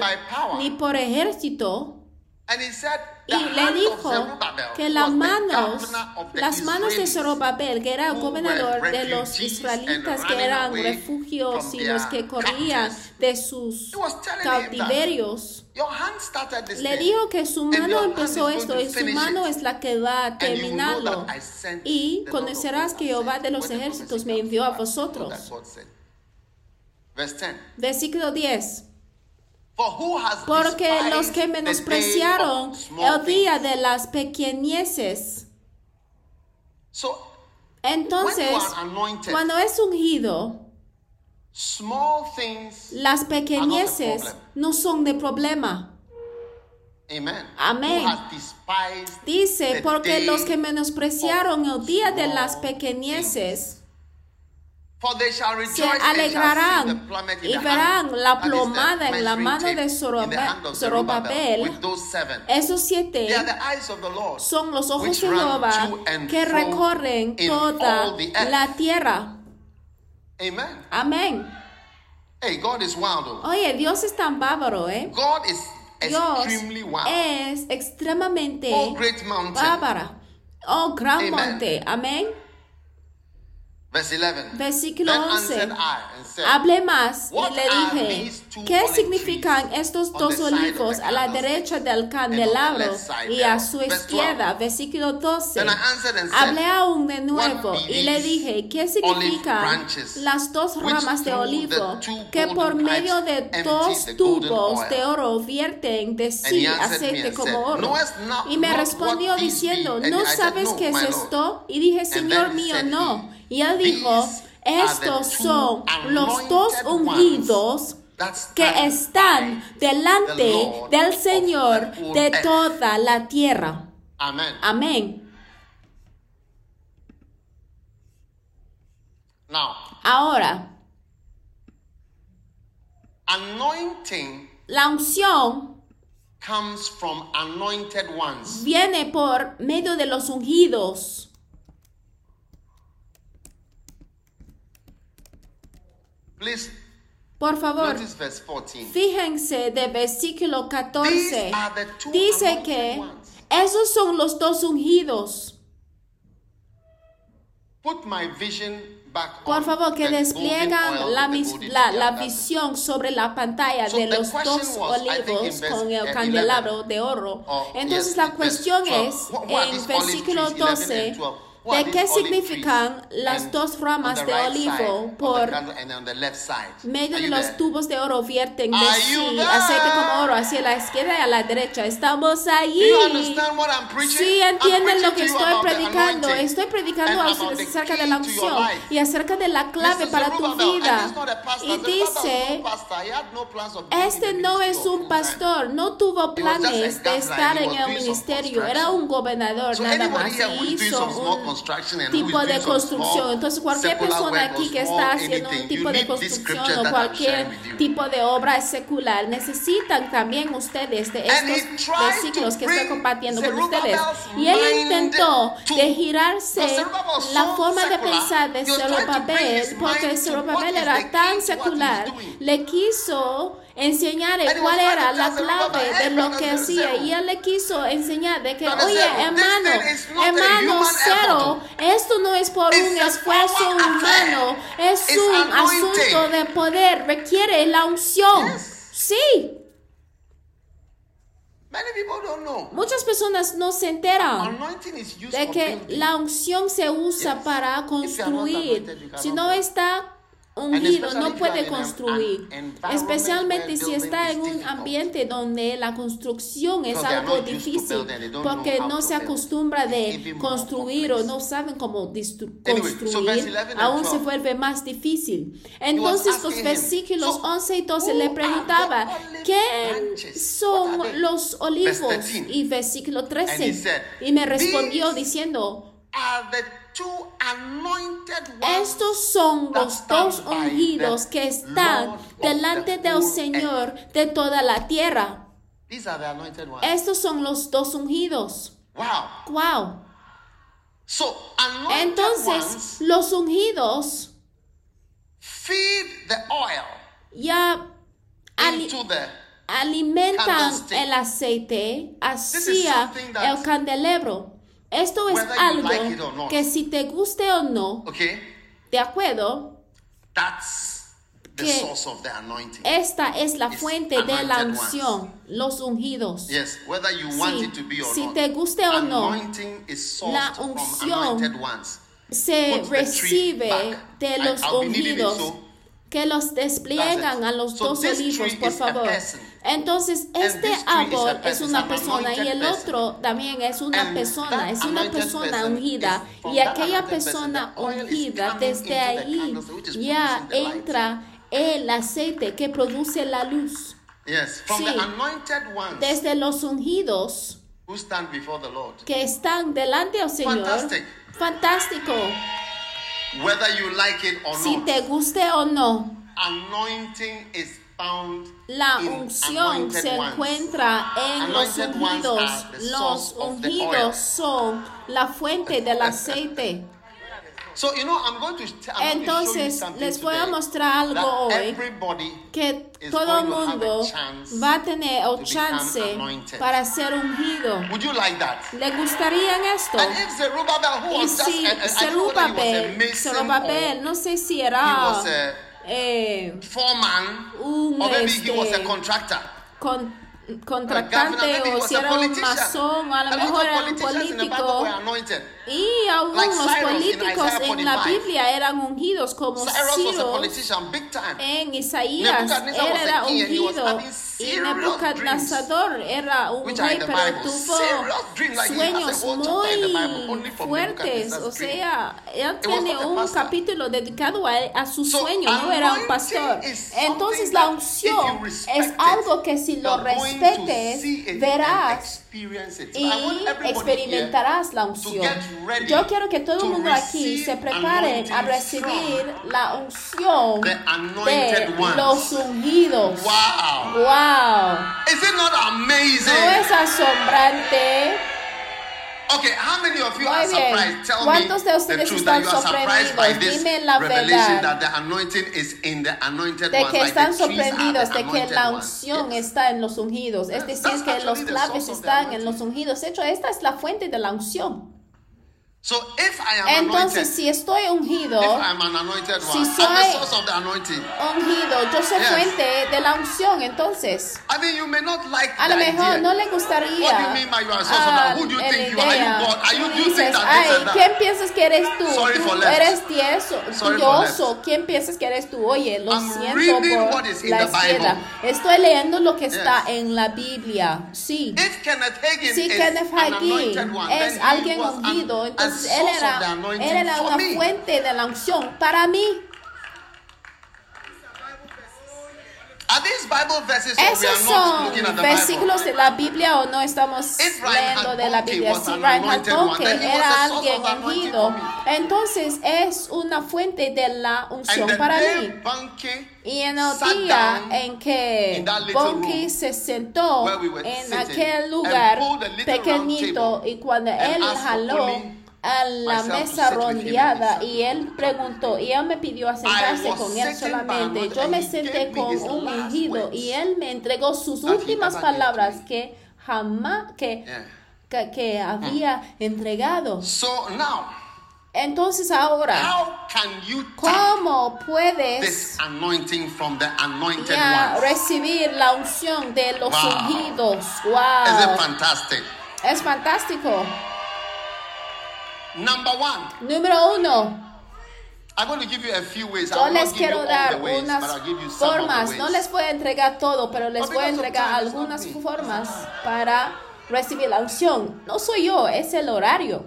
ni por ejército, Y le dijo que las manos, las manos de Zorobabel, que era el gobernador de los israelitas, and que eran refugios y los que corrían de sus cautiverios. Your hand started this Le dijo que su mano empezó esto to y su mano es la que va a terminarlo. Y conocerás que Jehová de los ejércitos me envió a vosotros. that's what said. Verse 10. Versículo 10. Porque los que menospreciaron el día de las pequeñeces. Entonces, cuando es ungido, small things, las pequeñeces no son de problema. Amén. Dice, porque los que menospreciaron el día de las pequeñeces se alegrarán y verán la plomada en la mano de Zorobabel. Esos siete son los ojos de Jehová que recorren toda la tierra. Amen. Amén. Hey, God is wild. oh. Oye, Dios es tan bárbaro, ¿eh? Dios es extremadamente Oh, great mountain. bárbara. Oh, gran Amen. monte. Amén. Verse 11. Versículo Then 11. answered I and said, Hablé más y le dije, ¿qué olive significan estos dos olivos a la derecha del candelabro y a su izquierda? 12. Versículo 12. Then I answered and said, Hablé aún de nuevo y le dije, ¿qué significan las dos ramas de olivo que por medio de dos tubos de oro vierten de sí aceite como oro? "Knowest not- Y me respondió diciendo, be?" And ¿no sabes "No, qué es my Lord." esto? Y dije, Señor mío, no. Y él dijo, "These are the estos son los dos ungidos que están delante del Señor de earth." toda la tierra. Amén. Now, Ahora, anointing la unción comes from anointed ones. viene por medio de los ungidos. Please Por favor, notice verse 14. fíjense de versículo 14. These are the two Dice que esos son los dos ungidos. Put my vision back Por favor, que despliegan la, la, la visión sobre la pantalla de los dos olivos con el candelabro de oro. or, Entonces la cuestión 12. es, en versículo trees? 11 and 12, 12. What are de qué significan las dos ramas de olivo por medio de los tubos de oro vierten de sí, aceite como oro hacia la izquierda y a la derecha. Estamos Do allí. Sí, entienden lo que estoy predicando. Estoy predicando about the acerca de la unción y acerca de la clave para tu vida. a. Y dice, este no es un pastor, no tuvo a planes de estar en el ministerio, era un gobernador nada más y hizo un tipo de construcción. Entonces cualquier persona aquí que está haciendo un tipo de construcción o cualquier tipo de obra secular necesitan también ustedes de estos versículos que estoy compartiendo con ustedes. Y él intentó de girarse la forma de pensar de Zerubabel, porque Zerubabel era tan secular, le quiso enseñar And he was cuál era la clave "Hey, de lo que hacía. y él le quiso enseñar de que, oye, hermano, hermano cero, esto no es por un esfuerzo humano, es un asunto de poder, requiere la unción. Sí, Many people don't know. muchas personas no se enteran de que la unción se usa para construir. Si no está ungido, no puede construir. Especialmente si está en un ambiente donde la construcción es algo difícil, porque no se acostumbra de construir o no saben cómo construir, 11 and aún se 12. vuelve más difícil. Entonces los versículos "So, 11 y 12 who le preguntaba, ¿qué son What are they?" los olivos? 13. Y versículo And he 13. said, Y me respondió "These diciendo, Are the two anointed ones estos son los dos ungidos que están delante del Señor de toda la tierra. These are the anointed ones. Estos son los dos ungidos. Wow. Wow. Entonces, los ungidos ya ali- alimentan el aceite hacia el candelabro. Esto es algo like not. que si te guste o no, Okay? de acuerdo, That's the Que- source of the anointing. esta es la It's fuente de la unción, los ungidos. Yes, whether you want Sí, it to be or si not. te guste o no, is la unción ones. Se Put recibe de I- los it, ungidos so- que los despliegan a los So dos olivos, por a favor. person. Entonces, este árbol es una persona y el otro también es una persona, es una persona person ungida. Y aquella persona ungida, desde ahí ya entra el aceite que produce la luz. Sí. Desde los ungidos who stand before the Lord. que están delante del Señor. Fantastic. Fantástico. Whether you like it or Si not, te guste o no, anointing is La unción se encuentra en los ungidos. Los ungidos son la fuente del aceite. Entonces, les voy a mostrar algo hoy que todo el mundo va a tener el chance para ser ungido. Would you like that? ¿Le gustaría esto? Y si Zerubabel, no sé si era eh, foreman, un or maybe he was a este, contractor. con- A governor, o si era un masón a lo mejor era un politicians in the Bible político. Y aún Like los Cyrus políticos en la 45. Biblia eran ungidos como Ciro en Isaías. Era ungido y Nebuchadnezzar era un rey, pero tuvo sueños muy fuertes. O sea, él tiene un capítulo dedicado a, a su sueño, no era un pastor. Entonces la unción es algo que si lo respetes, verás y experimentarás la unción. Yo quiero que todo el mundo aquí se prepare a recibir la unción de los ungidos. Wow. Wow. Is it not amazing? ¿No es asombrante? Okay, how many of you Muy are surprised? Tell ¿Cuántos de me the ustedes that están you are surprised by sorprendidos? this Dime la revelation that the anointing is in the anointed De ones. que like the están sorprendidos the de que la unción Yes. está en los ungidos. Es decir, That's que los the claves the están en los ungidos. De hecho, esta es la fuente de la unción. So if I am Entonces, anointed, si estoy ungido, if I am an anointed Si I'm soy- the source of the anointing. ungido, yo soy Yes. fuente de la unción. Entonces, I mean, you may not like A lo mejor idea. no le gustaría. What do you mean by you are so Who do you en think you are? Are idea. you God? Are you, Tú do you think dices, that ay, this and that? ¿quién piensas que eres tú? Sorry tú for eres tieso, tioso. ¿Quién piensas que eres tú? Oye, lo I'm siento por what is in la the izquierda. Estoy leyendo lo que está en la Biblia. Sí. If Kenneth Hagin Si Kenneth Hagin es alguien ungido, entonces él era, él era una fuente de la unción para mí. Are these Bible verses Esos son versículos de la Biblia o no estamos leyendo de la Biblia. Si Reinhard was era alguien ungido, entonces es una fuente de la unción para mí. Y en el día en que room se sentó en aquel lugar pequeñito y cuando and él jaló a la mesa rondeada y él preguntó y él me pidió a sentarse con él solamente. Yo me senté con un ungido y él me entregó sus últimas palabras que jamás que, Yeah. que, que había entregado. So now, Entonces ahora, ¿cómo puedes from the ya recibir la unción de los Wow. ungidos? Wow. Es fantástico. Number one, Número uno, I'm going to give you a few ways. Yo les quiero dar ways, unas formas. No les puedo entregar todo, pero les voy a entregar algunas formas para recibir la unción. No soy yo, es el horario.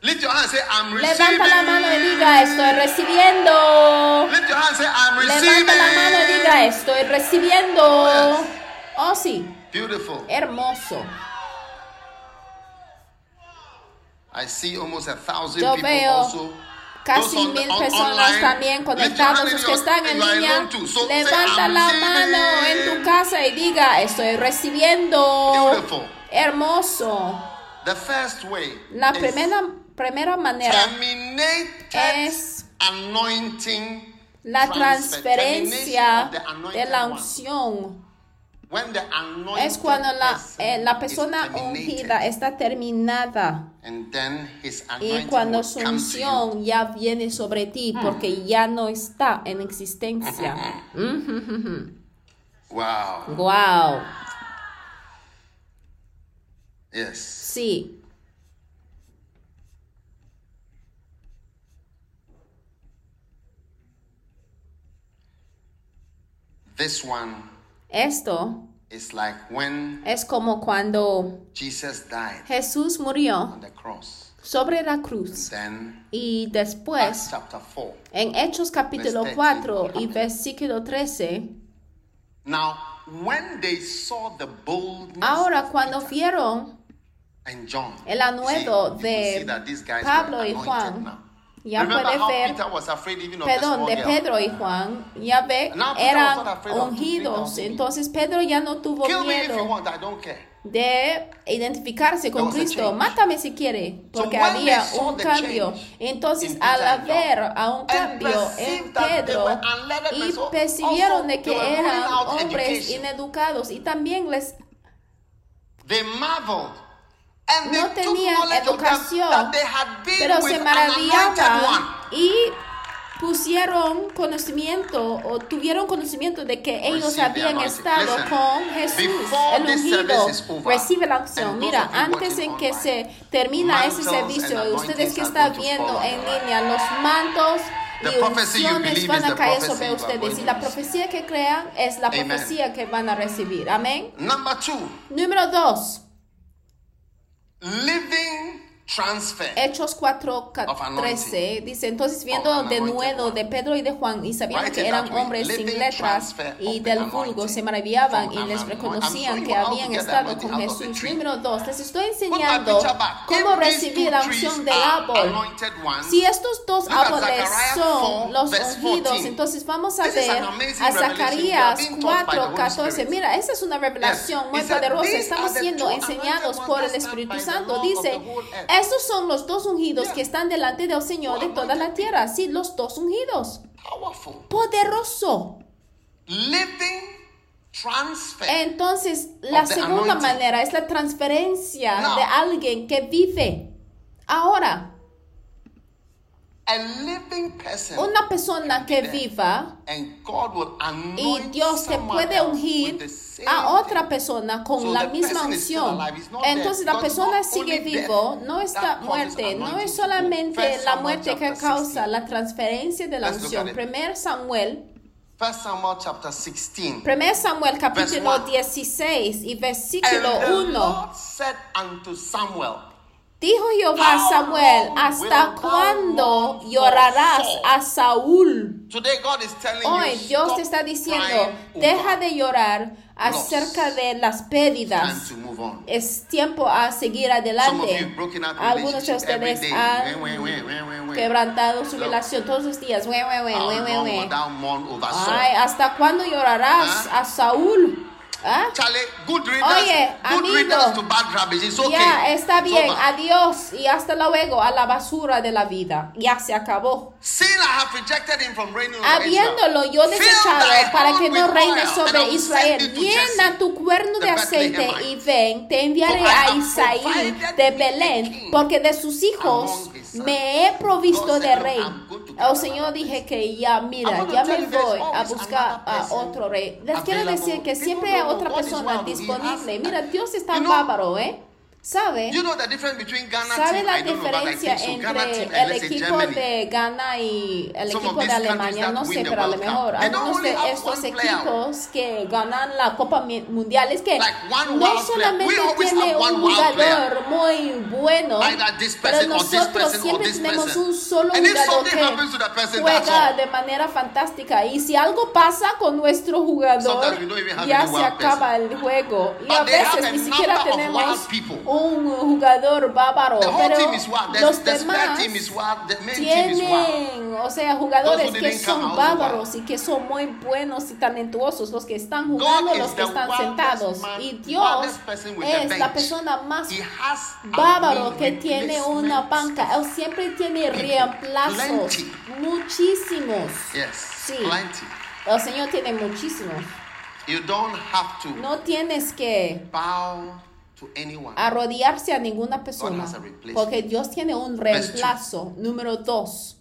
Lift your hand, say, I'm. Levanta la mano y diga, estoy recibiendo. Lift your hand, say, I'm. Levanta la mano y diga, estoy recibiendo. Oh, yes. Oh, sí, Beautiful. hermoso. I see almost a thousand Yo people veo also. Casi on the- mil on- personas online. también conectados, los que están en línea. So say, Levanta "I'm la receiving". mano en tu casa y diga, estoy recibiendo. Beautiful. Hermoso. The first way La primera, primera manera es anointing La transfer, transferencia de la unción When the anointed es cuando la, eh, la persona ungida está terminada y cuando su unción ya viene sobre ti porque ya no está en existencia. Wow. Wow, Yes. sí. This one Esto is like when es como cuando Jesus died Jesús murió on the cross. sobre la cruz Then y después chapter 4. en Hechos capítulo Verse 4 y 13. versículo 13, Now, when they saw the boldness ahora cuando vieron and John, el anuedo see- de see Pablo y Juan, now. Ya Remember puede the perdón, de? Pedro y Juan, ya ve, eran ungidos. Entonces Pedro ya no tuvo miedo want, de identificarse con Cristo. Mátame si quiere, porque había un cambio. Entonces, al ver a un cambio en Pedro y percibieron de que eran hombres education. ineducados y también les They marveled. No tenían educación, pero se maravillaban y pusieron conocimiento o tuvieron conocimiento de que ellos habían estado con Jesús, el ungido. Recibe la those Mira, antes en que se termina ese servicio, ustedes que están viendo en línea, los mantos y unciones van a caer sobre ustedes y la profecía que crean es la profecía que van a recibir. Amén. Number two, Número dos. Living transfer. Hechos 4, Of anointing. 13 dice, entonces viendo de nuevo de Pedro y de Juan y sabiendo Write que eran hombres sin letras y del vulgo se maravillaban y les reconocían que habían estado con Jesús. Número 2, les estoy enseñando cómo recibir la unción del are árbol. Si estos dos árboles son 4, los ungidos, 14. entonces vamos a ver a Zacarías are being taught by the 4, Holy 14. Spirit. Mira, esa es una revelación muy poderosa. "These Estamos siendo enseñados por el Espíritu Santo. Dice, the whole earth." estos son los dos ungidos que están delante del Señor de toda la tierra. Sí, los dos ungidos. Powerful. Poderoso. Entonces, la segunda manera es la transferencia de alguien que vive. Ahora, a living person. una persona que viva and God will y Dios te puede ungir a otra persona con So la misma unción. Entonces dead. la persona sigue vivo, no está muerte, no es solamente First la Samuel muerte que chapter causa 16. la transferencia de la Let's unción. Primer Samuel, First Samuel chapter 16. primer Samuel capítulo one. 16 y versículo the 1. Lord said unto Samuel, Dijo Jehová a Samuel, ¿hasta cuándo llorarás a Saúl? Today God is telling Hoy Dios te está diciendo, deja de llorar acerca de las pérdidas. Es tiempo a seguir adelante. Algunos de ustedes han quebrantado su relación todos los días. Ay, ¿hasta cuándo llorarás a Saúl? ¿Ah? Charlie, good readers, Oye, good amigo. readers to bad rubbish. It's okay. Ya, está bien. Adiós y hasta luego a la basura de la vida. Ya se acabó. Seeing I have rejected him from reigning over Habiéndolo yo desechado para que no reine sobre Israel. Llena tu cuerno de aceite y ven, te enviaré a Isaí de Belén, porque de sus hijos. Me he provisto de said, "Look, rey. To get Oh Señor, dije que ya, mira, ya me voy a buscar a otro rey. Les quiero decir que siempre hay otra persona disponible. Mira, Dios está You know- bárbaro, ¿eh? ¿Sabe? You know the difference between Ghana ¿Sabe team? la diferencia entre el equipo de Ghana y el equipo de Alemania? No sé, pero a lo mejor algunos de estos equipos que ganan la Copa Mundial es que no solamente tiene un jugador muy bueno, pero nosotros siempre tenemos un solo And if jugador que juega de manera fantástica y si algo pasa con nuestro jugador ya se acaba el juego y a veces ni siquiera tenemos. Un jugador whole pero los demás tienen, o sea, jugadores que son out bárbaros y que son muy buenos y talentuosos, los que están jugando, los que están sentados. Y Dios es la persona más a que tiene una banca. Él siempre tiene reemplazos, muchísimos. Sí. El Señor tiene muchísimos. No tienes que. Arrodillarse a ninguna persona. Porque Dios tiene un reemplazo. Número dos.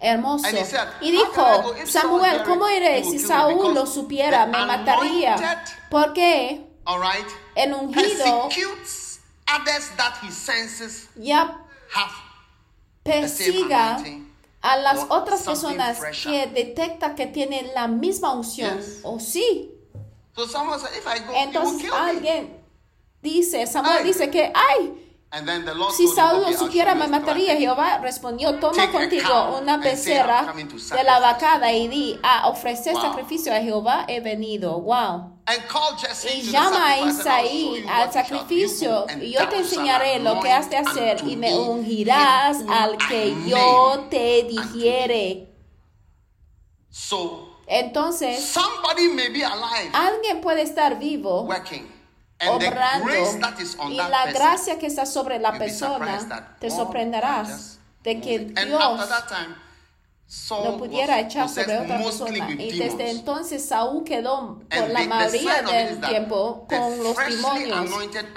Hermoso. Y "How can I dijo, Samuel, ¿cómo iré si Saúl lo supiera? Me mataría. Porque el ungido ya persiga a las otras personas que detecta que tienen la misma unción. O sí. Entonces alguien dice, Samuel Ay. dice que, ay, And then the Lord si told him, Saúl "Okay, lo I'll supiera me mataría. strategy." Jehová respondió, toma contigo una and say, becerra "I'm coming to de la sacrifice." vacada y di, a ofrecer Wow. sacrificio a Jehová he venido. Wow. And call Jesse Y llama a Isaí al sacrificio y yo te enseñaré lo que has de hacer y me ungirás al que yo te dijere. Entonces, somebody may be alive, alguien puede estar vivo obrando. y la person, gracia que está sobre la persona te sorprenderás de que Dios lo pudiera echar sobre otra persona. Y desde entonces Saúl quedó por la mayoría del tiempo con los demonios.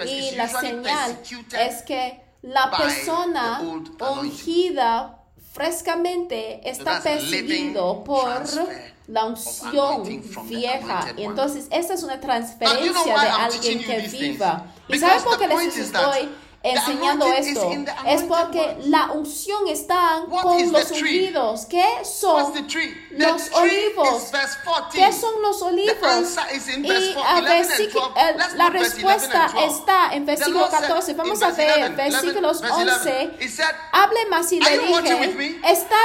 Y is la señal es que la persona ungida frescamente está perseguido por la unción vieja. Y entonces esa es una transferencia de alguien que viva. ¿Y sabes por qué les estoy enseñando esto? Es porque la unción está con los ungidos. ¿Qué son los olivos? is verse 14. ¿Qué son los olivos? Y 4, a 11 and versículo- 12. Let's la put verse 11 respuesta and 12. está en versículo Lord said 14. in Vamos a ver 11, versículos 11, verse 11. He said, Hable más y le dije,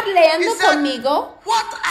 leyendo conmigo.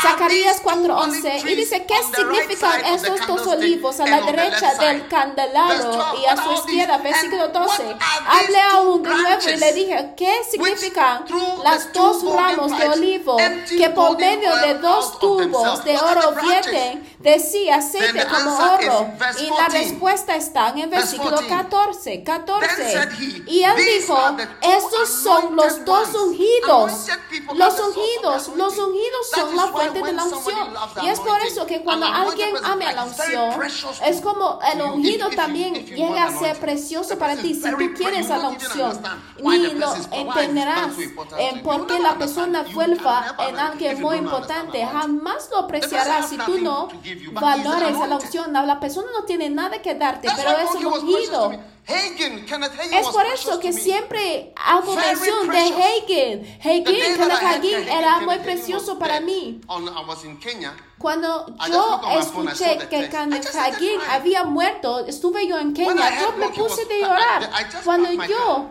Zacarías these two 4:11 olive y dice, ¿qué significan estos dos olivos a la derecha del candelabro Verse 12, y a su izquierda? Versículo And 12. what are these Hable two aún de nuevo y le dije, ¿qué significan las dos ramos de olivo que por medio de dos tubos de oro vierten de sí aceite the como oro? Y la 14. respuesta está en el versículo 14. 14. 14. Then said he, Y él "These dijo, estos son los dos ones." ungidos. Los ungidos, los ungidos son la fuente de la unción. Y es por eso que an cuando alguien person ame a like la unción, es como el ungido también llega a ser precioso para ti. Si tú quieres a la unción, ni lo entenderás en por qué la persona vuelva en alguien muy importante. Jamás lo apreciarás si tú no valores a la unción. La persona no tiene nada que darte, pero es ungido. Es por eso que siempre hago mención de. Hagen. Hagen, Kenneth Hagin era muy precioso para mí. Cuando yo escuché que Kenneth Hagin había muerto, estuve yo en Kenia, yo me puse de llorar. Cuando yo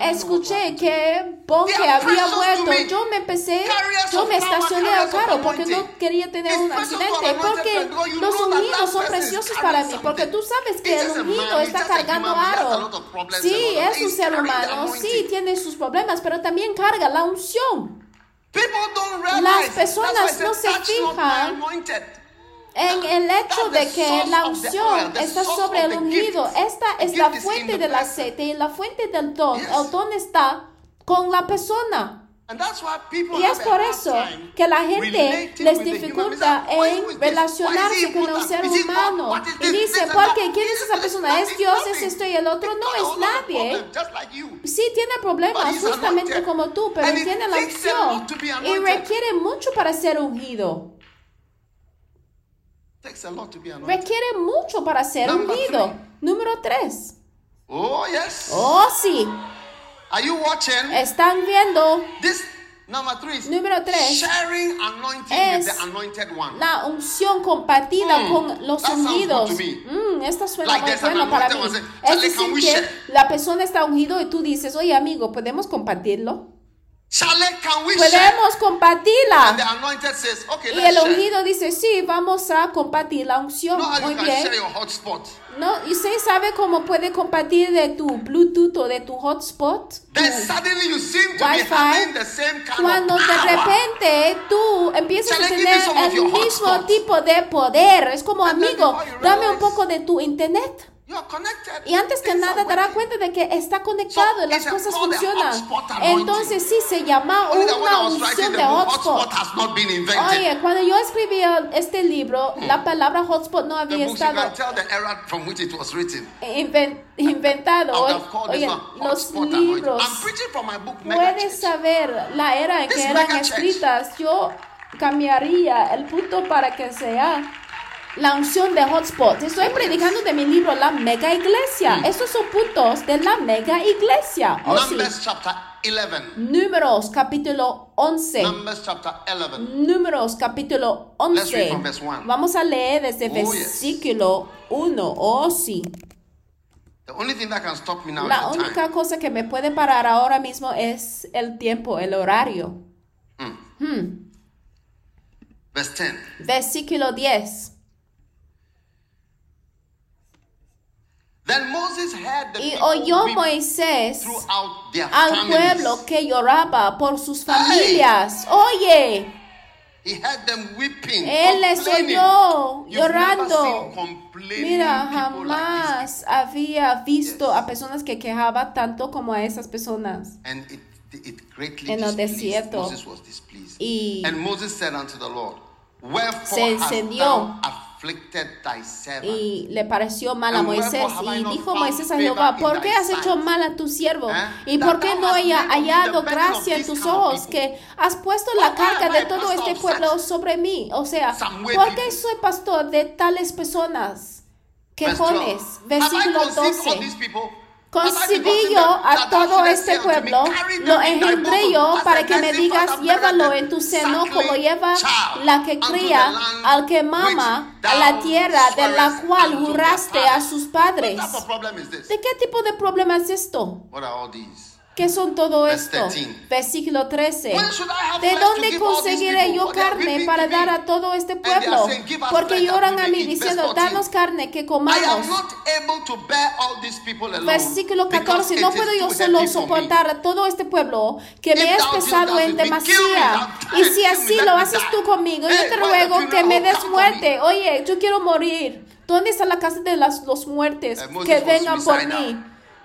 escuché que Bonke había muerto, yo me empecé, yo me estacioné al carro porque no quería tener un accidente, porque los ungidos son preciosos para mí, porque tú sabes que el ungido está cargando human being, he has a aro. lot of problems Sí, es un ser humano, sí, tiene sus problemas, pero también carga la unción. Las personas no se "Touch not my fijan anointed." En el hecho de que la unción está sobre el ungido, esta es la fuente del aceite y la fuente del don. El don está con la persona. Y es por eso que la gente les dificulta en relacionarse con el ser humano. Y dice, this and ¿por that? qué? ¿Quién es esa persona? Es Dios, es esto y el otro. No es nadie. problems, just like you. Sí, tiene problemas justamente como tú, pero tiene la takes a unción. lot to be Y requiere mucho para ser ungido. Requiere mucho para ser ungido. Número 3. Oh. Oh, sí. Are you watching? Están viendo This number three is Número tres. sharing anointing Es with the anointed one. la unción compartida Mm, con los ungidos. Mm, suena Like muy bueno para mí. one, Es "Charlie, can we decir, que share?" la persona está ungido y tú dices, oye amigo, ¿podemos compartirlo? Podemos compartirla. Y el ungido dice, sí, vamos a compartir la unción. Muy bien. No, ¿Y usted sabe cómo puede compartir de tu Bluetooth o de tu hotspot? Cuando de repente tú empiezas a tener el mismo tipo de poder, es como amigo, dame un poco de tu internet. Y antes que nada dará cuenta de que está conectado y las cosas funcionan. Entonces sí se llama una unción de hotspot. Oye, cuando yo escribía este libro, la palabra hotspot no había estado inventado. Oye, los libros, puedes saber la era en que eran escritas. Yo cambiaría el punto para que sea la unción de hotspot. Estoy predicando de mi libro La Mega Iglesia. Estos son puntos de la Mega Iglesia. Oh, sí. Chapter 11. Números capítulo 11. Numbers chapter 11. Números capítulo Let's read 11. from verse one. Vamos a leer desde Oh, yes. versículo 1. Oh, sí. The only thing that can stop me now La única time. cosa que me puede parar ahora mismo es el tiempo, el horario. Verse 10. Versículo 10. Then Moses heard the Y oyó Moisés throughout their al pueblo que lloraba por sus familias. Oye, He heard them weeping, él les oyó llorando. Mira, jamás había visto a personas que quejaban tanto como a esas personas. this. And it, it greatly En el desierto. Y And Moses said unto the Lord, Wherefore Se encendió. Y le pareció mal a Moisés y dijo Moisés a Jehová, ¿por qué has hecho mal a tu siervo? Eh? ¿Y por qué no haya hallado gracia en tus ojos? Que has puesto la carga de todo este pueblo sobre mí. O sea, ¿por qué soy pastor de tales personas? Verse Quejones. 12. Have I Versículo conceived all these 12. Concibí begotten yo a todo este pueblo, lo engendré yo para que me digas, llévalo en tu seno como lleva la que cría al que mama a la tierra de la cual juraste a sus padres. ¿De qué tipo de problema es esto? ¿Qué son todo esto? 13. Versículo 13. When should I have ¿De dónde conseguiré yo carne para dar a todo este pueblo? saying, "Give us Porque lloran a mí eat." Verse diciendo, 14. danos carne que comamos. Versículo because 14, no puedo yo solo soportar a todo este pueblo que me es pesado en demasía. Y si así lo haces tú conmigo, yo te ruego que me des muerte. Oye, yo quiero morir. ¿Dónde está la casa de las, los muertes? Eh, Que vengan por mí.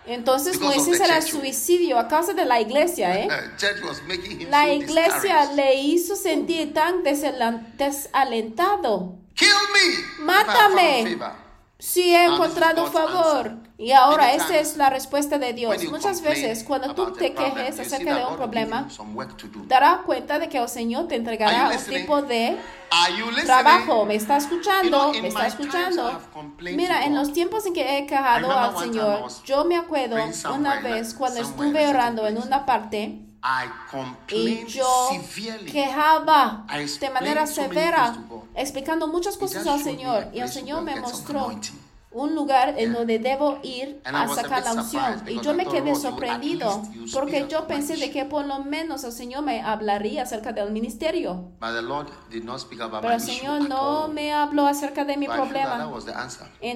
Entonces Moisés era suicidio a causa de la iglesia, ¿eh? La iglesia le hizo sentir tan desalentado. Mátame. Sí he is encontrado favor. Y ahora esa es la respuesta de Dios. Muchas veces cuando tú te quejes acerca de un problema, you some work to do. dará cuenta de que el Señor te entregará un tipo de trabajo. ¿Me está escuchando? ¿Me está escuchando? Mira, en los tiempos en que he quejado al Señor, yo me acuerdo una vez cuando estuve orando en una parte I y yo severely. quejaba I de manera severa, explicando muchas cosas al Señor. Y el Señor me mostró anointing. Un lugar en donde debo ir a sacar la unción. Y yo me quedé at sorprendido porque yo pensé de que por lo menos el Señor me hablaría acerca del ministerio. Pero el Señor no me habló acerca de mi problema.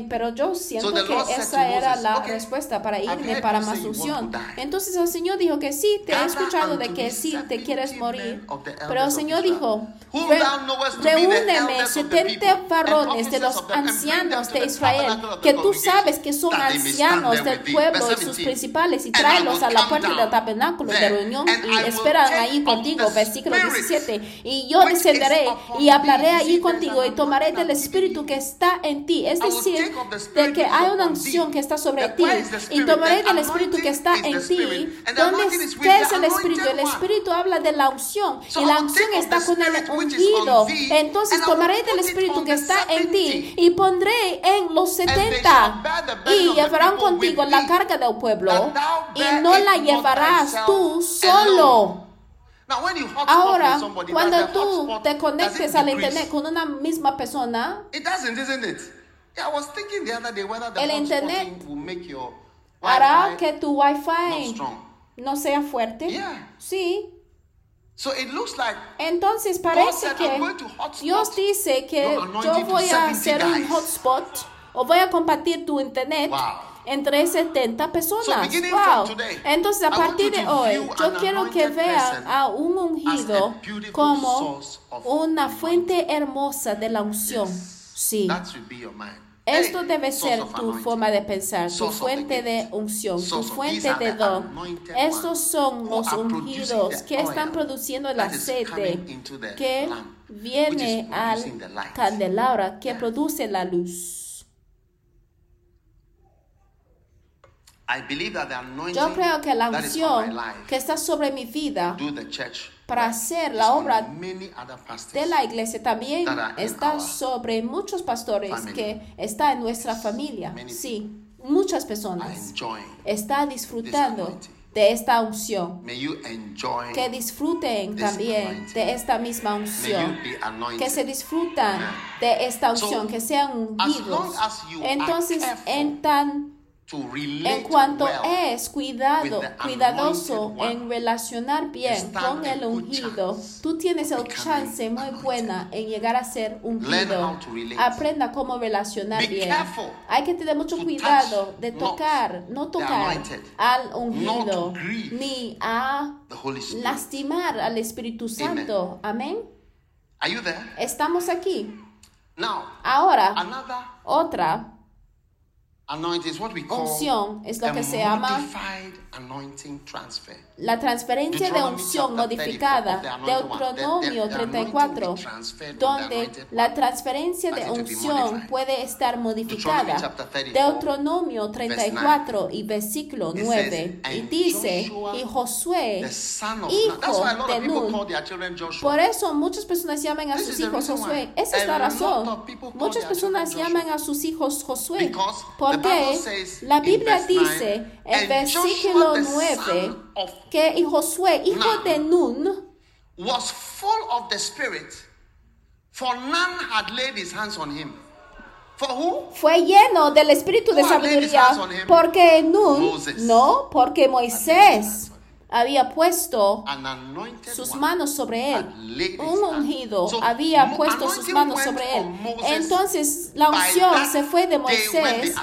pero yo siento que esa era la "Okay, respuesta para irme para más unción. Entonces el Señor dijo que sí, te he escuchado de que sí, te quieres morir. Pero el Señor dijo, whom "Re- thou knowest to be the reúneme elders of the 70 people, and varones de los ancianos de Israel, que tú sabes que son ancianos del with thee." pueblo y sus 17. principales, y tráelos a la puerta del tabernáculo de reunión y esperan ahí contigo. Versículo Spirit 17. Y yo is descenderé y hablaré See, contigo y tomaré del Espíritu que está en ti. Es decir, de que hay una unción que está sobre ti y tomaré del Espíritu que está en ti. ¿Dónde anointing is with ¿Qué the es el Espíritu? El. Espíritu habla de la unción y la unción está con el ungido. Entonces tomaré del it Espíritu que está en ti 70, y pondré en los they shall 70 y llevarán contigo la carga del pueblo y no la llevarás tú solo. Ahora, cuando tú te conectes al internet con una misma persona, El internet hará que tu wifi no sea fuerte. Sí. So it looks like Entonces parece que "I'm going to hotspot Dios dice que yo voy a 70 hacer un guys." hotspot o voy a compartir tu internet Wow. entre 70 personas. So wow. today, Entonces a partir de hoy, yo quiero que vean a un ungido como una fuente hermosa de la unción. Sí. that should be your mind. Esto debe ser tu forma de pensar, tu fuente de unción, tu fuente de don. Estos son los ungidos que están produciendo el aceite que viene al candelabra, que produce la luz. I believe that the anointing Yo creo que la unción que está sobre mi vida para hacer la obra de la iglesia también está sobre muchos pastores que está en nuestra familia. Sí, muchas personas enjoying. está disfrutando de esta unción. Que disfruten también de esta misma unción. Que se disfrutan de esta unción, que sean ungidos. Entonces, en tan en cuanto es cuidado, cuidadoso en relacionar bien con el ungido, tú tienes el chance muy buena en llegar a ser ungido. Aprenda cómo relacionar bien. Hay que tener mucho cuidado de tocar, no tocar al ungido, ni a lastimar al Espíritu Santo. Amén. Estamos aquí. Now, Ahora, otra anointing is what we call Unción es lo que se llama- modified anointing transfer. La transferencia de unción chapter 34 modificada. Deuteronomio The- the- the anointing 34, be transferred from the donde la transferencia de unción puede estar modificada. chapter 34, Deuteronomio 34 y versículo It 9 says, y "And dice, y Josué, hijo That's why a lot de of people Nun, call their children Joshua. por eso muchas personas llaman a sus hijos Josué. Esa es la razón. Muchas personas llaman a sus hijos Josué. The Porque la Biblia dice 9, en "And Joshua, versículo the 9 son of que Josué, hijo de Nun, was full of the Spirit, for none had laid his hands on him. For who? fue lleno del espíritu de Who sabiduría porque Nun, no, porque Moisés había puesto sus manos sobre él. Un ungido había puesto sus manos sobre él. Entonces la unción se fue de Moisés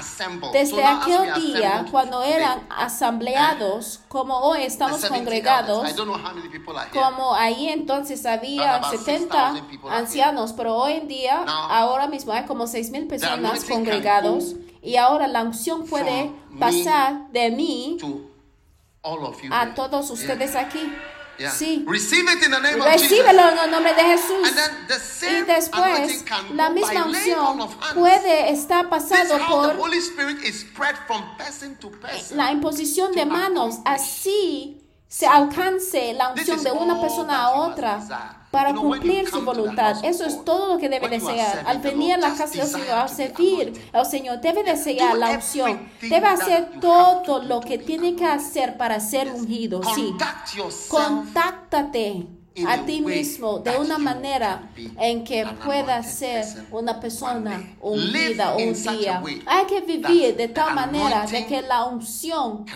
desde aquel día cuando eran asambleados, como hoy estamos 70 congregados. elders, I don't know how many people are here. Como ahí entonces había About 70 6,000 people are ancianos, pero hoy en día, ahora mismo hay como 6 mil personas congregados y ahora la unción puede pasar de mí To all of you a todos ustedes aquí. Yeah. Sí. Receive it in the name of Recíbelo en el nombre de Jesús. The Y después, la misma unción puede estar the por la imposición de manos. Así se alcance la unción de una persona a otra para cumplir su voluntad. Eso es todo lo que debe desear. Al venir a la casa del Señor, a to be servir al Señor, debe desear la unción. Debe hacer todo to lo que tiene que hacer para ser ungido. Sí. Contáctate a ti mismo de una manera en que puedas anointed ser una persona ungida un día. Hay que vivir de tal manera de que la unción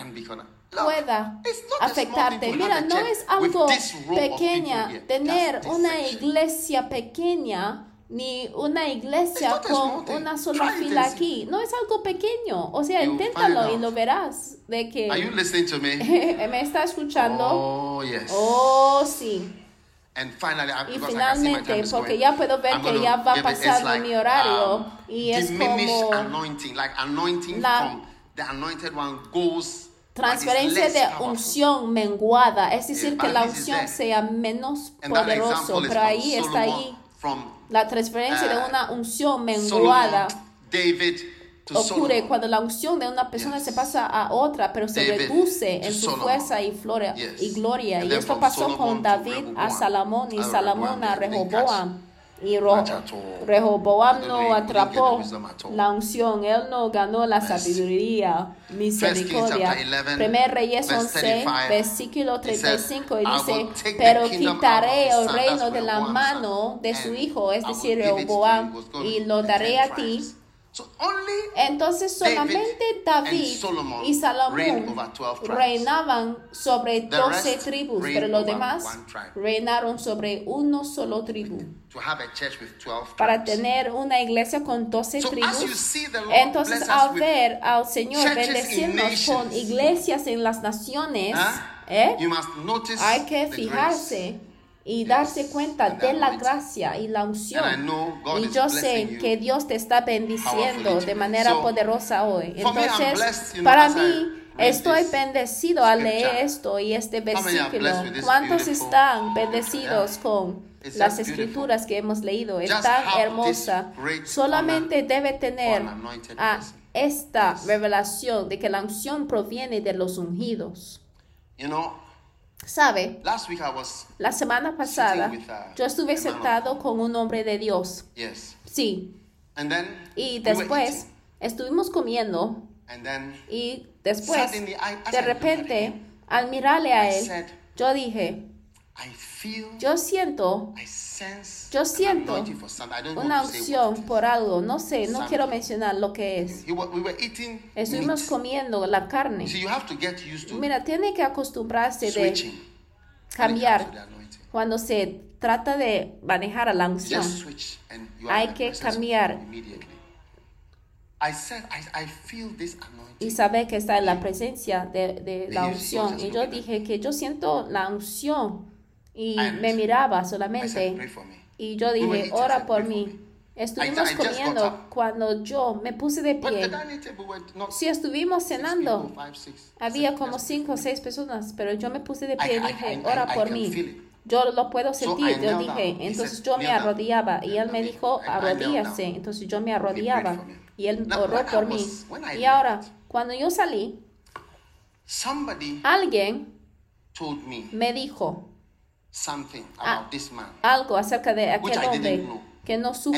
pueda afectarte. Mira, no es algo pequeña tener una iglesia pequeña ni una iglesia con una sola fila aquí. No es algo pequeño. O sea, inténtalo y lo verás de que Are you listening to me? me está escuchando. Oh, yes. Oh, sí. And finally, Y finalmente, porque going, ya puedo ver que ya va pasando like, mi horario um, y es como anointing, like anointing La- from the anointed one goes transferencia de unción menguada, es decir, Yeah, que la unción sea menos is pero ahí está ahí la transferencia de uh, una unción menguada. Ocurre cuando la unción de una persona se pasa a otra, pero se reduce en su fuerza y, flora, Yes. y gloria. Y esto pasó con David a. Salomón y Salomón a Rehoboam. Y. Rehoboam no atrapó la unción, él no ganó la sabiduría, misericordia. chapter 11, Primer Reyes verse 11, 35, versículo he said, 35, y "I dice, pero quitaré el son", reino de la mano de su "and hijo, es decir, give it to you." Rehoboam, y lo daré a ti. Entonces solamente David y Salomón over 12 tribes. reinaban sobre The 12 rest tribus, pero los demás reinaron sobre uno solo tribu. to have a church with 12 Para tener una iglesia con 12 So as you tribus. Entonces al ver al Señor bendecirnos con iglesias en las naciones, Huh? ¿eh? Hay que fijarse y darse cuenta de la gracia y la unción. And I know God Y yo sé que Dios te está bendiciendo de manera poderosa hoy. Entonces, para mí, estoy bendecido al leer esto y este versículo. ¿Cuántos están bendecidos con las escrituras que hemos leído? Es tan hermosa. Solamente debe tener a esta revelación de que la unción proviene de los ungidos. ¿Sabe? last week I was, La semana pasada uh, yo estuve sentado con un hombre de Dios. Sí. Y después estuvimos comiendo And then y después de repente al mirarle a él yo dije, yo siento I sense yo siento una is. por algo, no sé, no quiero mencionar lo que es. He wa- we were eating Estuvimos comiendo la carne. You see, you have to get used to Mira, tiene que acostumbrarse de cambiar cuando se trata de manejar a la unción. Hay que cambiar. God immediately. I said, I, I feel this anointing. y sabe que está en la presencia de, de la unción. Y yo dije que yo siento la unción y And me miraba I said, solamente. Y yo dije, I ora por "Pray for mí. me." Estuvimos I got comiendo cuando yo me puse de pie. Si estuvimos six cenando, people, five, six, había seven, como cinco o seis personas, pero yo me puse de I- pie y I- dije, I- ora I por mí. Yo lo puedo So sentir, I yo dije, down. Entonces said, yo me arrodillaba y él me I- dijo, I- I arrodíllase, entonces yo me arrodillaba y él oró I por mí. I Y ahora, cuando yo salí, Somebody alguien told me me dijo something Ah. about this man. algo acerca de Which aquel I hombre didn't know. que no supe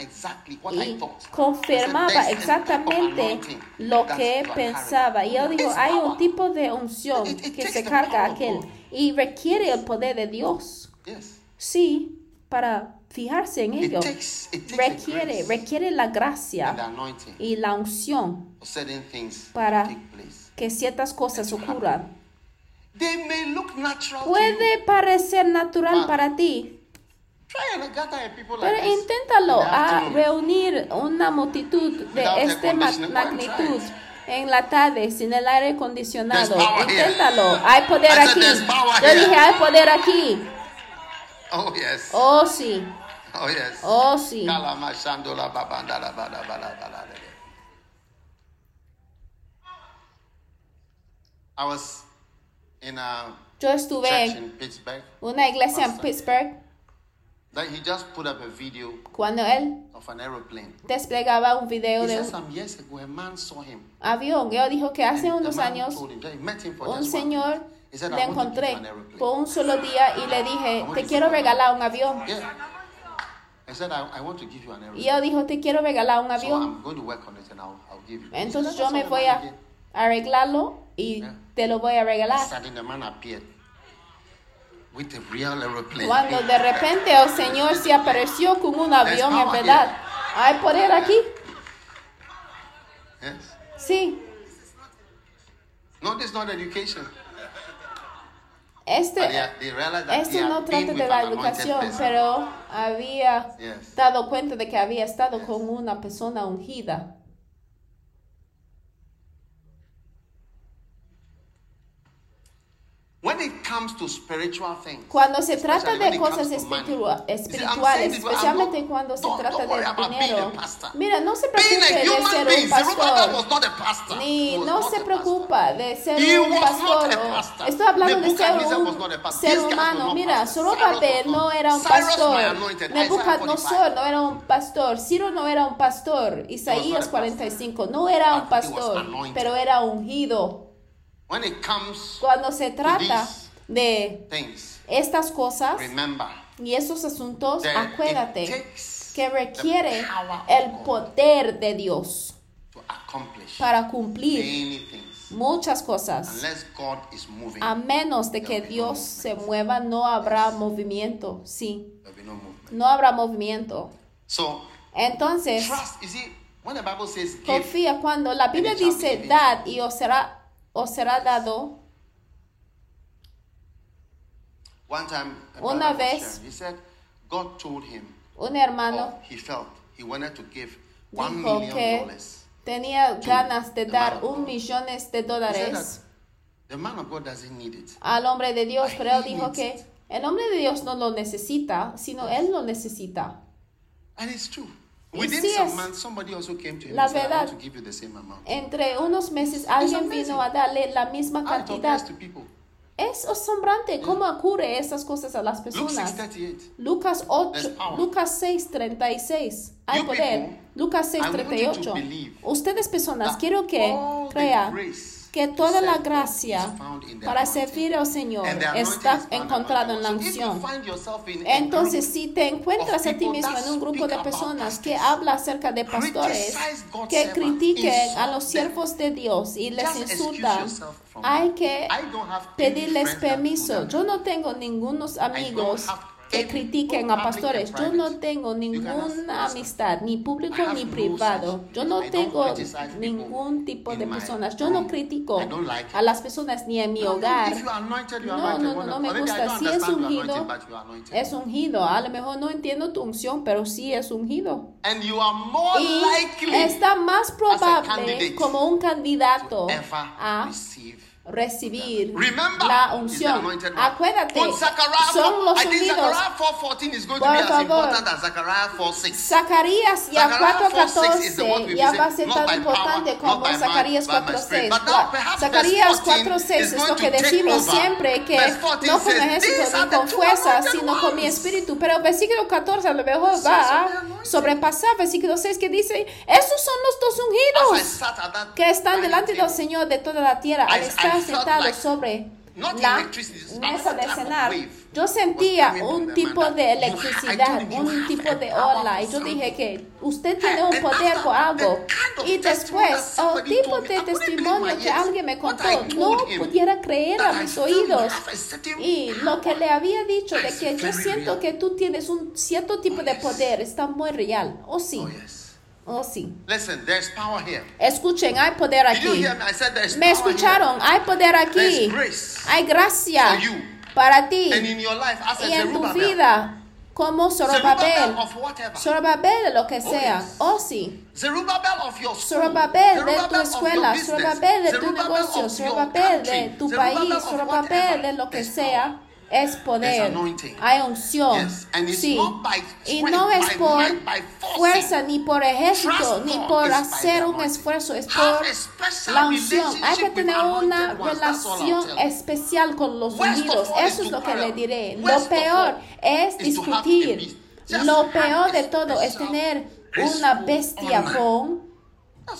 exactly what I y confirmaba "There's a type of exactamente lo que pensaba. Y él dijo, hay un tipo de unción It- it que se carga aquel y requiere el poder de Dios. Yes. Sí, para fijarse en ello. it takes Requiere, requiere la gracia y la unción Para- que ciertas cosas ocurran. They may look natural to Puede parecer natural para ti, Try and gather people pero like this inténtalo a reunir una multitud de esta magnitud it. en la tarde sin el aire acondicionado. Inténtalo. Hay poder I aquí. Yo dije, hay poder aquí. Oh yes. Oh, sí. Oh yes. Oh, sí. I was Yo estuve en in Pittsburgh. una iglesia en. Pittsburgh That he just put up a video cuando él of an aeroplane. desplegaba un video He de said un some years ago a man saw him. avión. Yo dijo que hace unos años un señor le "I want to give encontré you an aeroplane." por un solo día y le dije, te quiero regalar un avión. Yeah. I said, I, I want to give you an Y yo dijo, te quiero regalar un So avión. I'm going to work on it and I'll, I'll give you. He Entonces yo "That's me voy a did." arreglarlo y te lo voy a regalar. Cuando de repente el Señor se apareció con un avión en verdad. ¿Hay poder aquí? Yes. Sí. No, this is not education. Este, he esto no trata de la educación, pero había Yes. dado cuenta de que había estado con una persona ungida. When it comes to spiritual things, Cuando se trata de it cosas espirituales, especialmente not- cuando se trata de dinero. pastor. Mira, no se preocupe a de human ser un pastor. not a pastor. Ni no se preocupa de ser un pastor. Estoy hablando de ser un ser humano. Mira. Zorobabel no era un pastor. Nebuchadnezzar 45. no era un pastor. Ciro no era un pastor. Isaías a 45 no era un pastor, pero era ungido. When it comes Cuando se trata de things, estas cosas y estos asuntos, acuérdate que requiere el poder de Dios to accomplish para cumplir muchas cosas. Unless God is moving, A menos de que Dios se mueva, no habrá movimiento. Sí, no habrá movimiento. So, Entonces, trust, you see, when the Bible says give, confía cuando la Biblia dice dad y os será, os será dado. one time, Una vez- he said, God told him, Un hermano he felt, he wanted to give one dijo million que dollars. tenía ganas de the dar man of un God. millones de dólares the man of God doesn't need it. al hombre de Dios, But pero él dijo que it. El hombre de Dios no lo necesita, sino él lo necesita. And it's true. Within sí some months, somebody also came to him la and said, I want verdad. to give you the same amount. Entre unos meses alguien vino a darle la misma cantidad. Es asombrante cómo ocurre esas cosas a las personas. 6:38. Lucas 8, There's power. Lucas 6, 36. Hay You poder. people, Lucas 6, I want you to 38. believe Ustedes personas, quiero que crean que toda la gracia para servir al Señor está encontrada en la unción. Entonces, si te encuentras a ti mismo en un grupo de personas que habla acerca de pastores, que critiquen a los siervos de Dios y les insultan, hay que pedirles permiso. Yo no tengo ningunos amigos que critiquen a pastores. Yo no tengo ninguna amistad, ni público ni privado. Yo no tengo ningún tipo de personas. Yo no critico a las personas ni en mi hogar. No, no, no, no me gusta. Si es ungido, es ungido. A lo mejor no entiendo tu unción, pero sí es ungido. Y está más probable como un candidato a recibir Remember, la unción. Acuérdate, son los unidos. Por favor, Zacarías ya 4.14 ya va a ser tan importante como Zacarías 4.6. Zacarías 4.6 es lo que decimos siempre, que no con ejército ni con fuerza, sino con mi espíritu. Pero el versículo 14 a lo mejor va a sobrepasar versículo 6 que dice, esos son los dos ungidos que están delante del Señor de toda la tierra. Al estar estaban sobre la mesa de cenar, yo sentía un tipo de electricidad, un tipo de ola. Y yo dije que usted tiene un poder o algo. Y después, el tipo de testimonio que alguien me contó, no pudiera creer a mis oídos. Y lo que le había dicho de que yo siento que tú tienes un cierto tipo de poder está muy real. ¿O oh, sí? Oh, yes. sí. Listen, there's power here. Escuchen, hay poder Did you aquí. hear me? I said there's Me power escucharon, hay poder aquí. There's grace Hay gracia for you. para ti here. And in your life, as a y en tu vida como Zorobabel. Zorobabel de lo que Oh, sea. yes. Oh sí. Zerubbabel of your school. Zorobabel de tu escuela. Zorobabel de tu negocio, Zorobabel de tu país, Zorobabel de lo que sea es poder, hay unción. Sí. Y no es por fuerza, ni por ejército, ni por hacer un esfuerzo, es por la unción. Hay que tener una relación especial con los unidos. Eso es lo que le diré. Lo peor es discutir. Lo peor de todo es tener una bestia con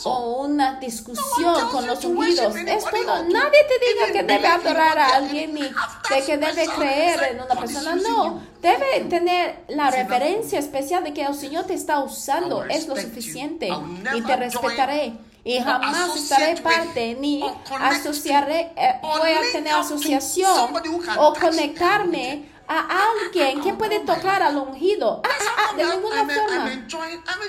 o una discusión con los ungidos. Es todo. Nadie te diga que debe adorar a alguien ni de que debe creer en una persona. No, debe tener la referencia especial de que el Señor te está usando. Es lo suficiente y te respetaré. Y jamás estaré parte ni asociaré, eh, voy a tener asociación o conectarme a alguien que puede tocar al ungido. Ah, ah, ah, de ninguna forma.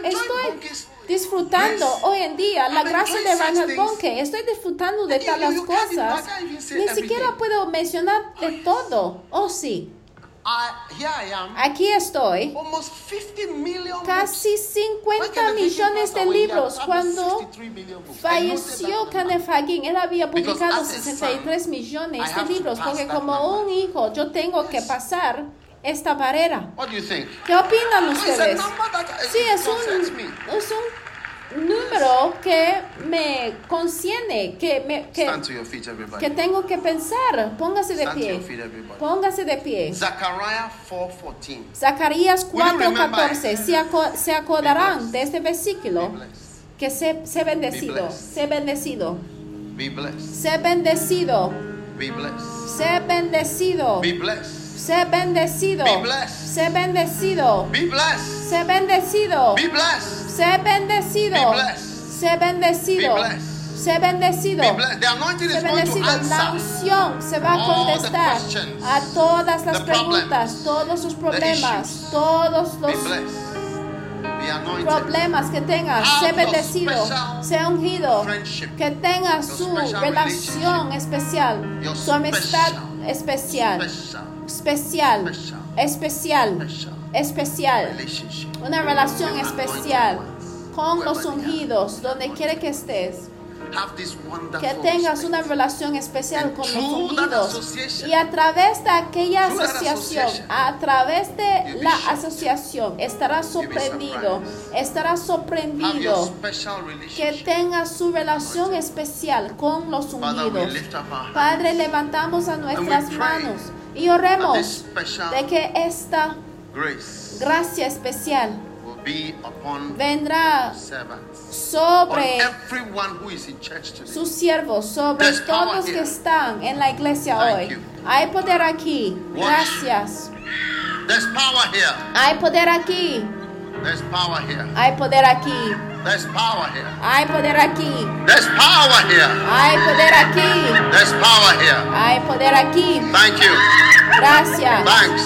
Estoy disfrutando hoy en día la gracia de Reinhard Bonke. Estoy disfrutando de tales cosas. Ni siquiera puedo mencionar de todo. Oh, sí. Aquí estoy. Casi 50 millones de libros cuando falleció Kenneth Hagin. Él había publicado 63 millones de libros porque como un hijo yo tengo que pasar esta barrera. What do you think? ¿Qué opinan ustedes? Sí, es un, es un número que me concierne, que, me, que, Stand to your feet, everybody. que tengo que pensar. Póngase de Stand to your pie. feet, everybody. Póngase de pie. Zechariah 4:14. Zacarías Will you remember 4:14. Se, aco- se acordarán de este versículo. Que sé, sé bendecido. Sé bendecido. Be blessed. Sé bendecido. Be blessed. Sé bendecido. Be blessed. Sé bendecido. Be blessed. Sé bendecido. Be blessed. Sé bendecido. Be blessed. Sé bendecido. Be blessed. Sé bendecido. Be blessed. Sé bendecido. Sé bendecido. La unción se va a contestar a todas las preguntas, todos sus problemas, todos los problemas que tengas. Sé bendecido. Sé ungido. Que tenga Your su relación especial. Su amistad special, especial especial, especial, especial, una relación especial con los ungidos, donde quiera que estés. Que tengas una relación especial con los ungidos. Y a través de aquella asociación, a través de la asociación, estarás sorprendido, estarás sorprendido que tengas su relación especial con los ungidos. Padre, levantamos a nuestras manos. Y oremos de que esta gracia especial vendrá sobre sus siervos, sobre todos que están en la iglesia hoy. Hay poder aquí. Gracias. Hay poder aquí. Hay poder aquí. There's power here. Hay poder aquí. There's power here. Hay poder aquí. There's power here. Hay poder aquí. Thank you. Gracias. Thanks.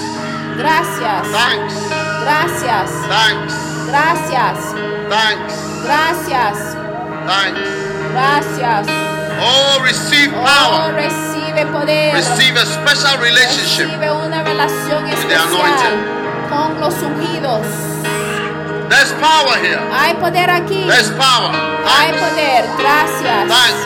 Gracias. Thanks. Gracias. Thanks. Gracias. Thanks. Gracias. Thanks. Gracias. Oh, receive Oh, power. recibe poder. Receive a special relationship. Recibe una relación the especial anointed. con los ungidos. There's power here. Hay poder aquí. There's power. Hay Thanks. poder. Gracias. Thanks.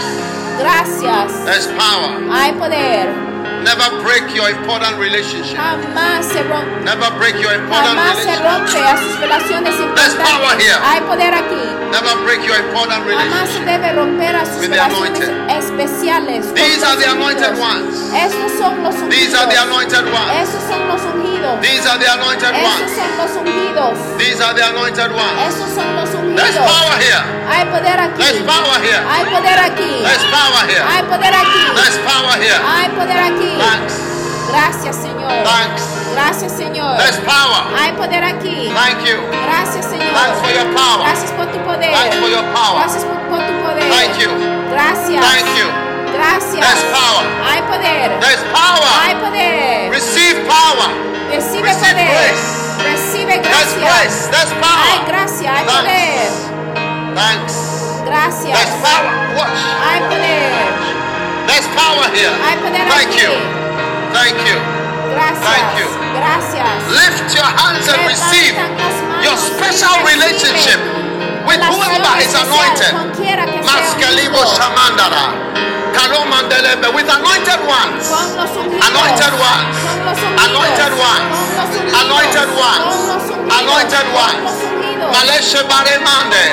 Gracias. There's power. Hay poder. Never break your important relationship. Jamás se rompe. Never break your important Jamás se relationship. rompe a sus relaciones There's power here. Hay poder aquí. Never break your important relationship. Jamás se debe romper a sus With the relaciones anointed. especiales. These are the anointed ones. Estos son los ungidos. These are the anointed ones. Esos son los ungidos. These are the anointed ones. son los ungidos. These are the anointed ones. Esos son los There's ungidos. power here. Hay poder aquí. There's power here. Hay poder aquí. There's power here. Hay poder aquí. There's power here. Hay poder aquí. aqui. Gracias, Senhor. Graças, Senhor. Ai, poder aqui. Graças, Senhor. Graças por tu poder. Graças por tu poder. Graças. Graças. There's power. Ai, poder. There's power. Há poder. Receive power. Receive, Receive poder. Grace. Receive graça. There's grace. There's power. Há graça. Há poder. Thanks. Gracias. There's power. Watch. Há poder. Power here. Thank you. Thank you. Gracias. Thank you. Gracias. Lift your hands and receive your special relationship with whoever is anointed. Maskalibo Shamandara. Kalomandelebe with anointed ones. Anointed ones. Anointed ones. Anointed ones. Anointed ones. Maleshe Baremande.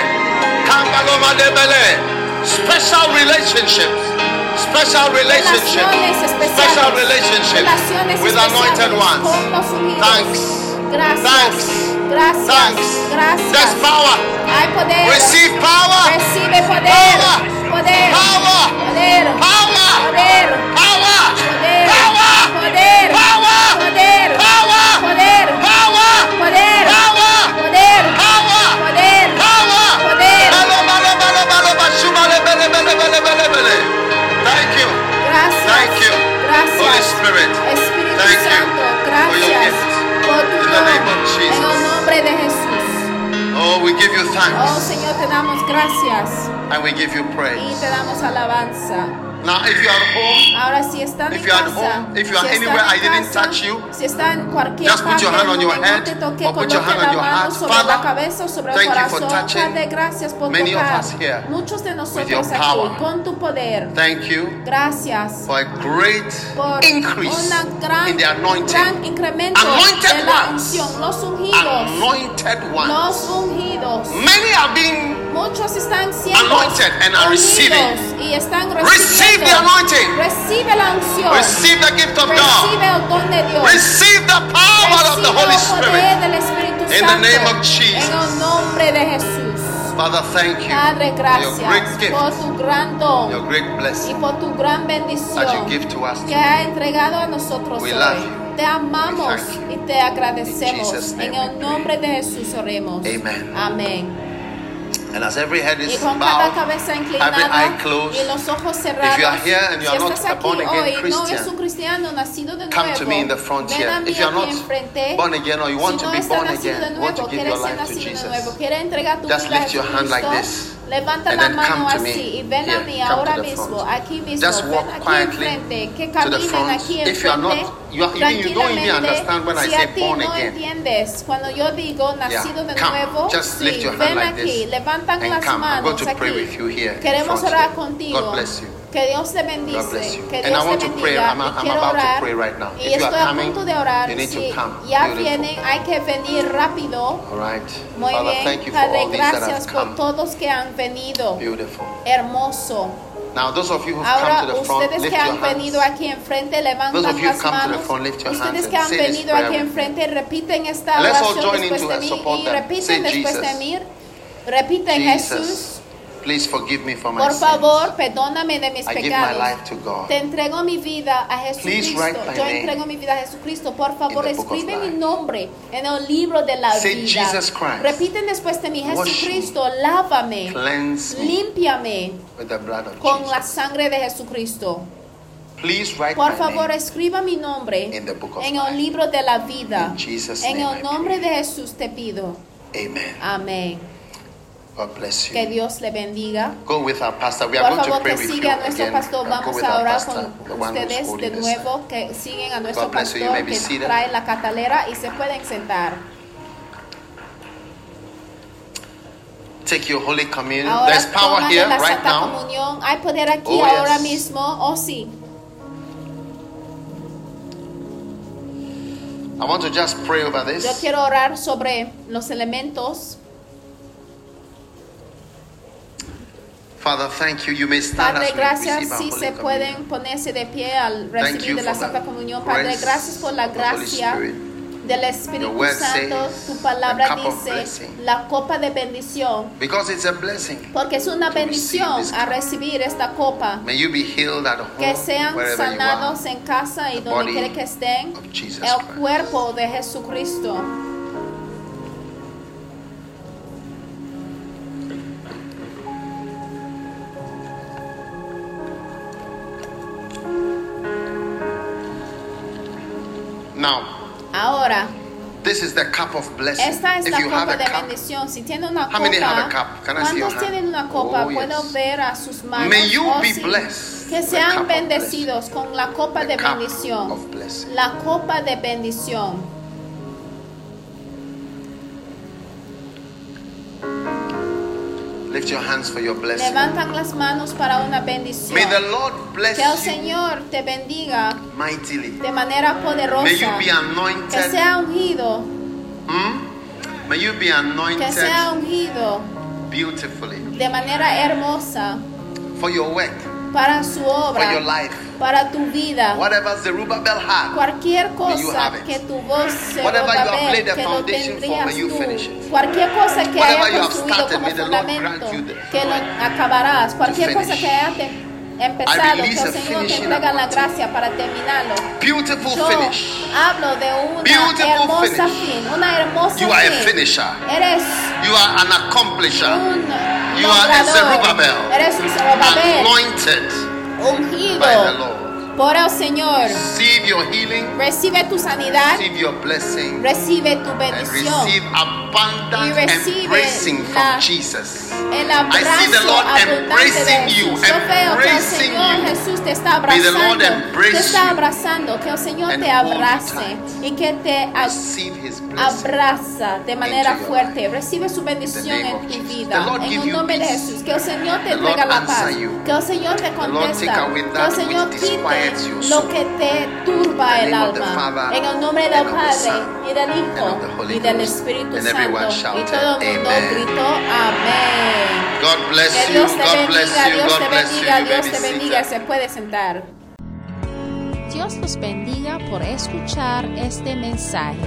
Kambaloma Debele. Special relationships. Special relationship, Special relationships Relaciones with anointed ones. Thanks. Thanks. Gracias. Thanks. Gracias. There's power. Hay poder. Receive power. Poder. Power. Poder. Power. Poder. Power. Poder. Power. Poder. Power. Poder. Power. Poder. Power. Poder. Power. Poder. Power. Poder. Power. Poder. Power. Poder. Balo, Holy Spirit. Espíritu Thank you for your gift. por tu In the name of Jesus. En el nombre de Jesús. Oh, we give you thanks. Oh Señor, te damos gracias and we give you praise. y te damos alabanza. Now, if you are at home, Ahora si están If en you are casa, home, if you are si están anywhere en I didn't casa, touch you, si está en cualquier just put your hand on your head te toque, or put your hand on your heart. sobre Father, la cabeza o sobre el thank you for corazón. touching Padre, gracias por many of tocar us here muchos de your nosotros power. aquí con tu poder. thank you Gracias for a great por increase una gran, in the anointing. incremento Anointed de la ones. unción. Los ungidos, Anointed ones. los ungidos. Many are being Muchos están siendo Anointed and are receiving. y están Receive the anointing. Recibe la unción. receive the gift of God. Recibe el don de Dios. Receive the power of the Recibe Holy Spirit. del Espíritu In the Santo. name of Jesus. En el nombre de Jesús. Father, thank you Padre, for your great gracias gift, por tu gran don your great y blessing por tu gran that you bendición give to us. que ha entregado a nosotros We hoy. love you. Te amamos y te agradecemos. En el nombre de Jesús oremos. Amen. Amén. And as every head Y is con cada bowed, cabeza every inclinada eye closed, y los ojos cerrados. if you are here and you si are not estás a aquí born again hoy, no Christian, eres un cristiano nacido de come to me in the front ven here. mí If you are aquí not enfrente. born again or you want si to no be estás born nacido again, de want to nuevo, give quieres your ser life to nacido de Jesus, nuevo, quieres entregar tu just vida a lift your hand like this. Levanta la mano así y ven a here. mí Come ahora mismo, aquí mismo, Just ven aquí enfrente, que caminen aquí enfrente, you are- I si a ti no entiendes, cuando yo digo nacido de Come. nuevo, Just sí, ven like aquí, levantan las come. Manos aquí. Queremos orar contigo. Que Dios te bendice, que Dios te bendiga. I'm, quiero orar right y If estoy are a coming, punto de orar. come. ya Beautiful. vienen, hay que venir rápido. Right. Muy Father, bien, Padre, gracias por todos que han venido. Beautiful. Hermoso. Now, those of you who've Ahora, come to the front, ustedes lift que han venido aquí enfrente, Those levantan of you las who've come to the manos. front, Ustedes que han venido aquí enfrente, repiten esta oración después de mí y repiten después de Jesus. mí. Repiten Jesús. Please forgive me for my Por favor, perdóname de mis I give my pecados. life to God. Te entrego mi vida a Jesucristo. Yo entrego mi vida a Jesucristo. Por favor, escribe mi nombre en el libro de la Say, vida. Jesus Christ. Repiten después de mí, Wash me. Jesucristo, lávame, Cleanse me límpiame with the blood of con la Jesus. sangre de Jesucristo. Please write Por my favor, escriba mi nombre in the book of en life. el libro de la vida. En el nombre de Jesús te pido. Amen. Amén. God bless Que you. Dios le bendiga. Go with our pastor. We are Por going to favor, pray que siga a nuestro again. pastor. Vamos a orar pastor, con ustedes de nuevo. Que siguen a nuestro God bless you. You pastor may be que seated. trae la catalera y se pueden sentar. Take your Holy Communion. Ahora There's power here la right Santa now. Comunión. Hay poder aquí Oh, ahora yes. mismo. Oh, sí. I want to just pray over Yo this. quiero orar sobre los elementos. Father, thank you. You may stand Padre, gracias si se pueden ponerse de pie al recibir de la Santa Comunión. Padre, gracias por la gracia del Espíritu Santo. Tu palabra dice la copa de bendición. Because it's a blessing. Porque es una bendición a recibir esta copa. May you be healed at Que sean sanados en casa y donde quiera que estén. El cuerpo de Jesucristo. Ahora, this is the cup of blessing. esta es if la you copa a de cup, bendición. Si tiene una How many have a copa, cup? Can I see your ¿cuántos hand? tienen una copa? Oh, Puedo yes. ver a sus manos. May you Oh, be sí. blessed. Que sean bendecidos con la copa The de bendición. La copa de bendición. Lift your hands for your blessing. Levantan las manos para una bendición. May the Lord bless Que el you Señor te bendiga mightily. de manera poderosa. May you be Que anointed. sea ungido. Hmm? May you be Que anointed sea ungido beautifully de manera hermosa for your work, para su for your obra, life. para tu vida. Whatever Zerubbabel had, Cualquier May you cosa have it. que tu voz se Whatever you have Zorobabel, laid the que lo foundation for, tendrías may you tú. finish it. Cualquier cosa que Whatever haya you have construido started, como may the Lord fundamento, grant you the que lo strength acabarás. Cualquier cosa finish. que haya te- empezado, que release el a Señor te finishing entrega la gracia para terminarlo. beautiful Yo finish. hablo de una Beautiful hermosa finish. fin, una hermosa You are a finisher. Eres You are an accomplisher. un You are a. Zerubbabel. Eres un Zorobabel, Anointed ungido by the Lord. Por el Señor. Receive your healing. Recibe tu sanidad, Receive your blessing. recibe tu And bendición. receive abundant Y recibe embracing la- from Jesus. El I see the Lord de embracing you. Yo veo que el embracing Señor you. Jesús te está May the Lord abrazando. embrace Te está you abrazando. Que el Señor and te hold you abrace y que te abraza de manera fuerte. Recibe su bendición en tu vida. En el nombre de. Jesús. Que el Señor te la paz. Que el Señor te contesta. Que el Señor quite lo que te turba el alma. Father, En el nombre del Padre y del Hijo y del. Espíritu And everyone Santo. Y shouted, todo el mundo Amen. gritó Amén. God bless Que you. Dios te bendiga, you. Dios God te bendiga, Dios te bendiga. Se puede sentar. Dios los bendiga por escuchar este mensaje.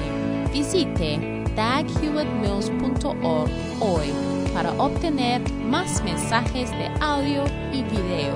Visite daghewittmills.org hoy para obtener más mensajes de audio y video,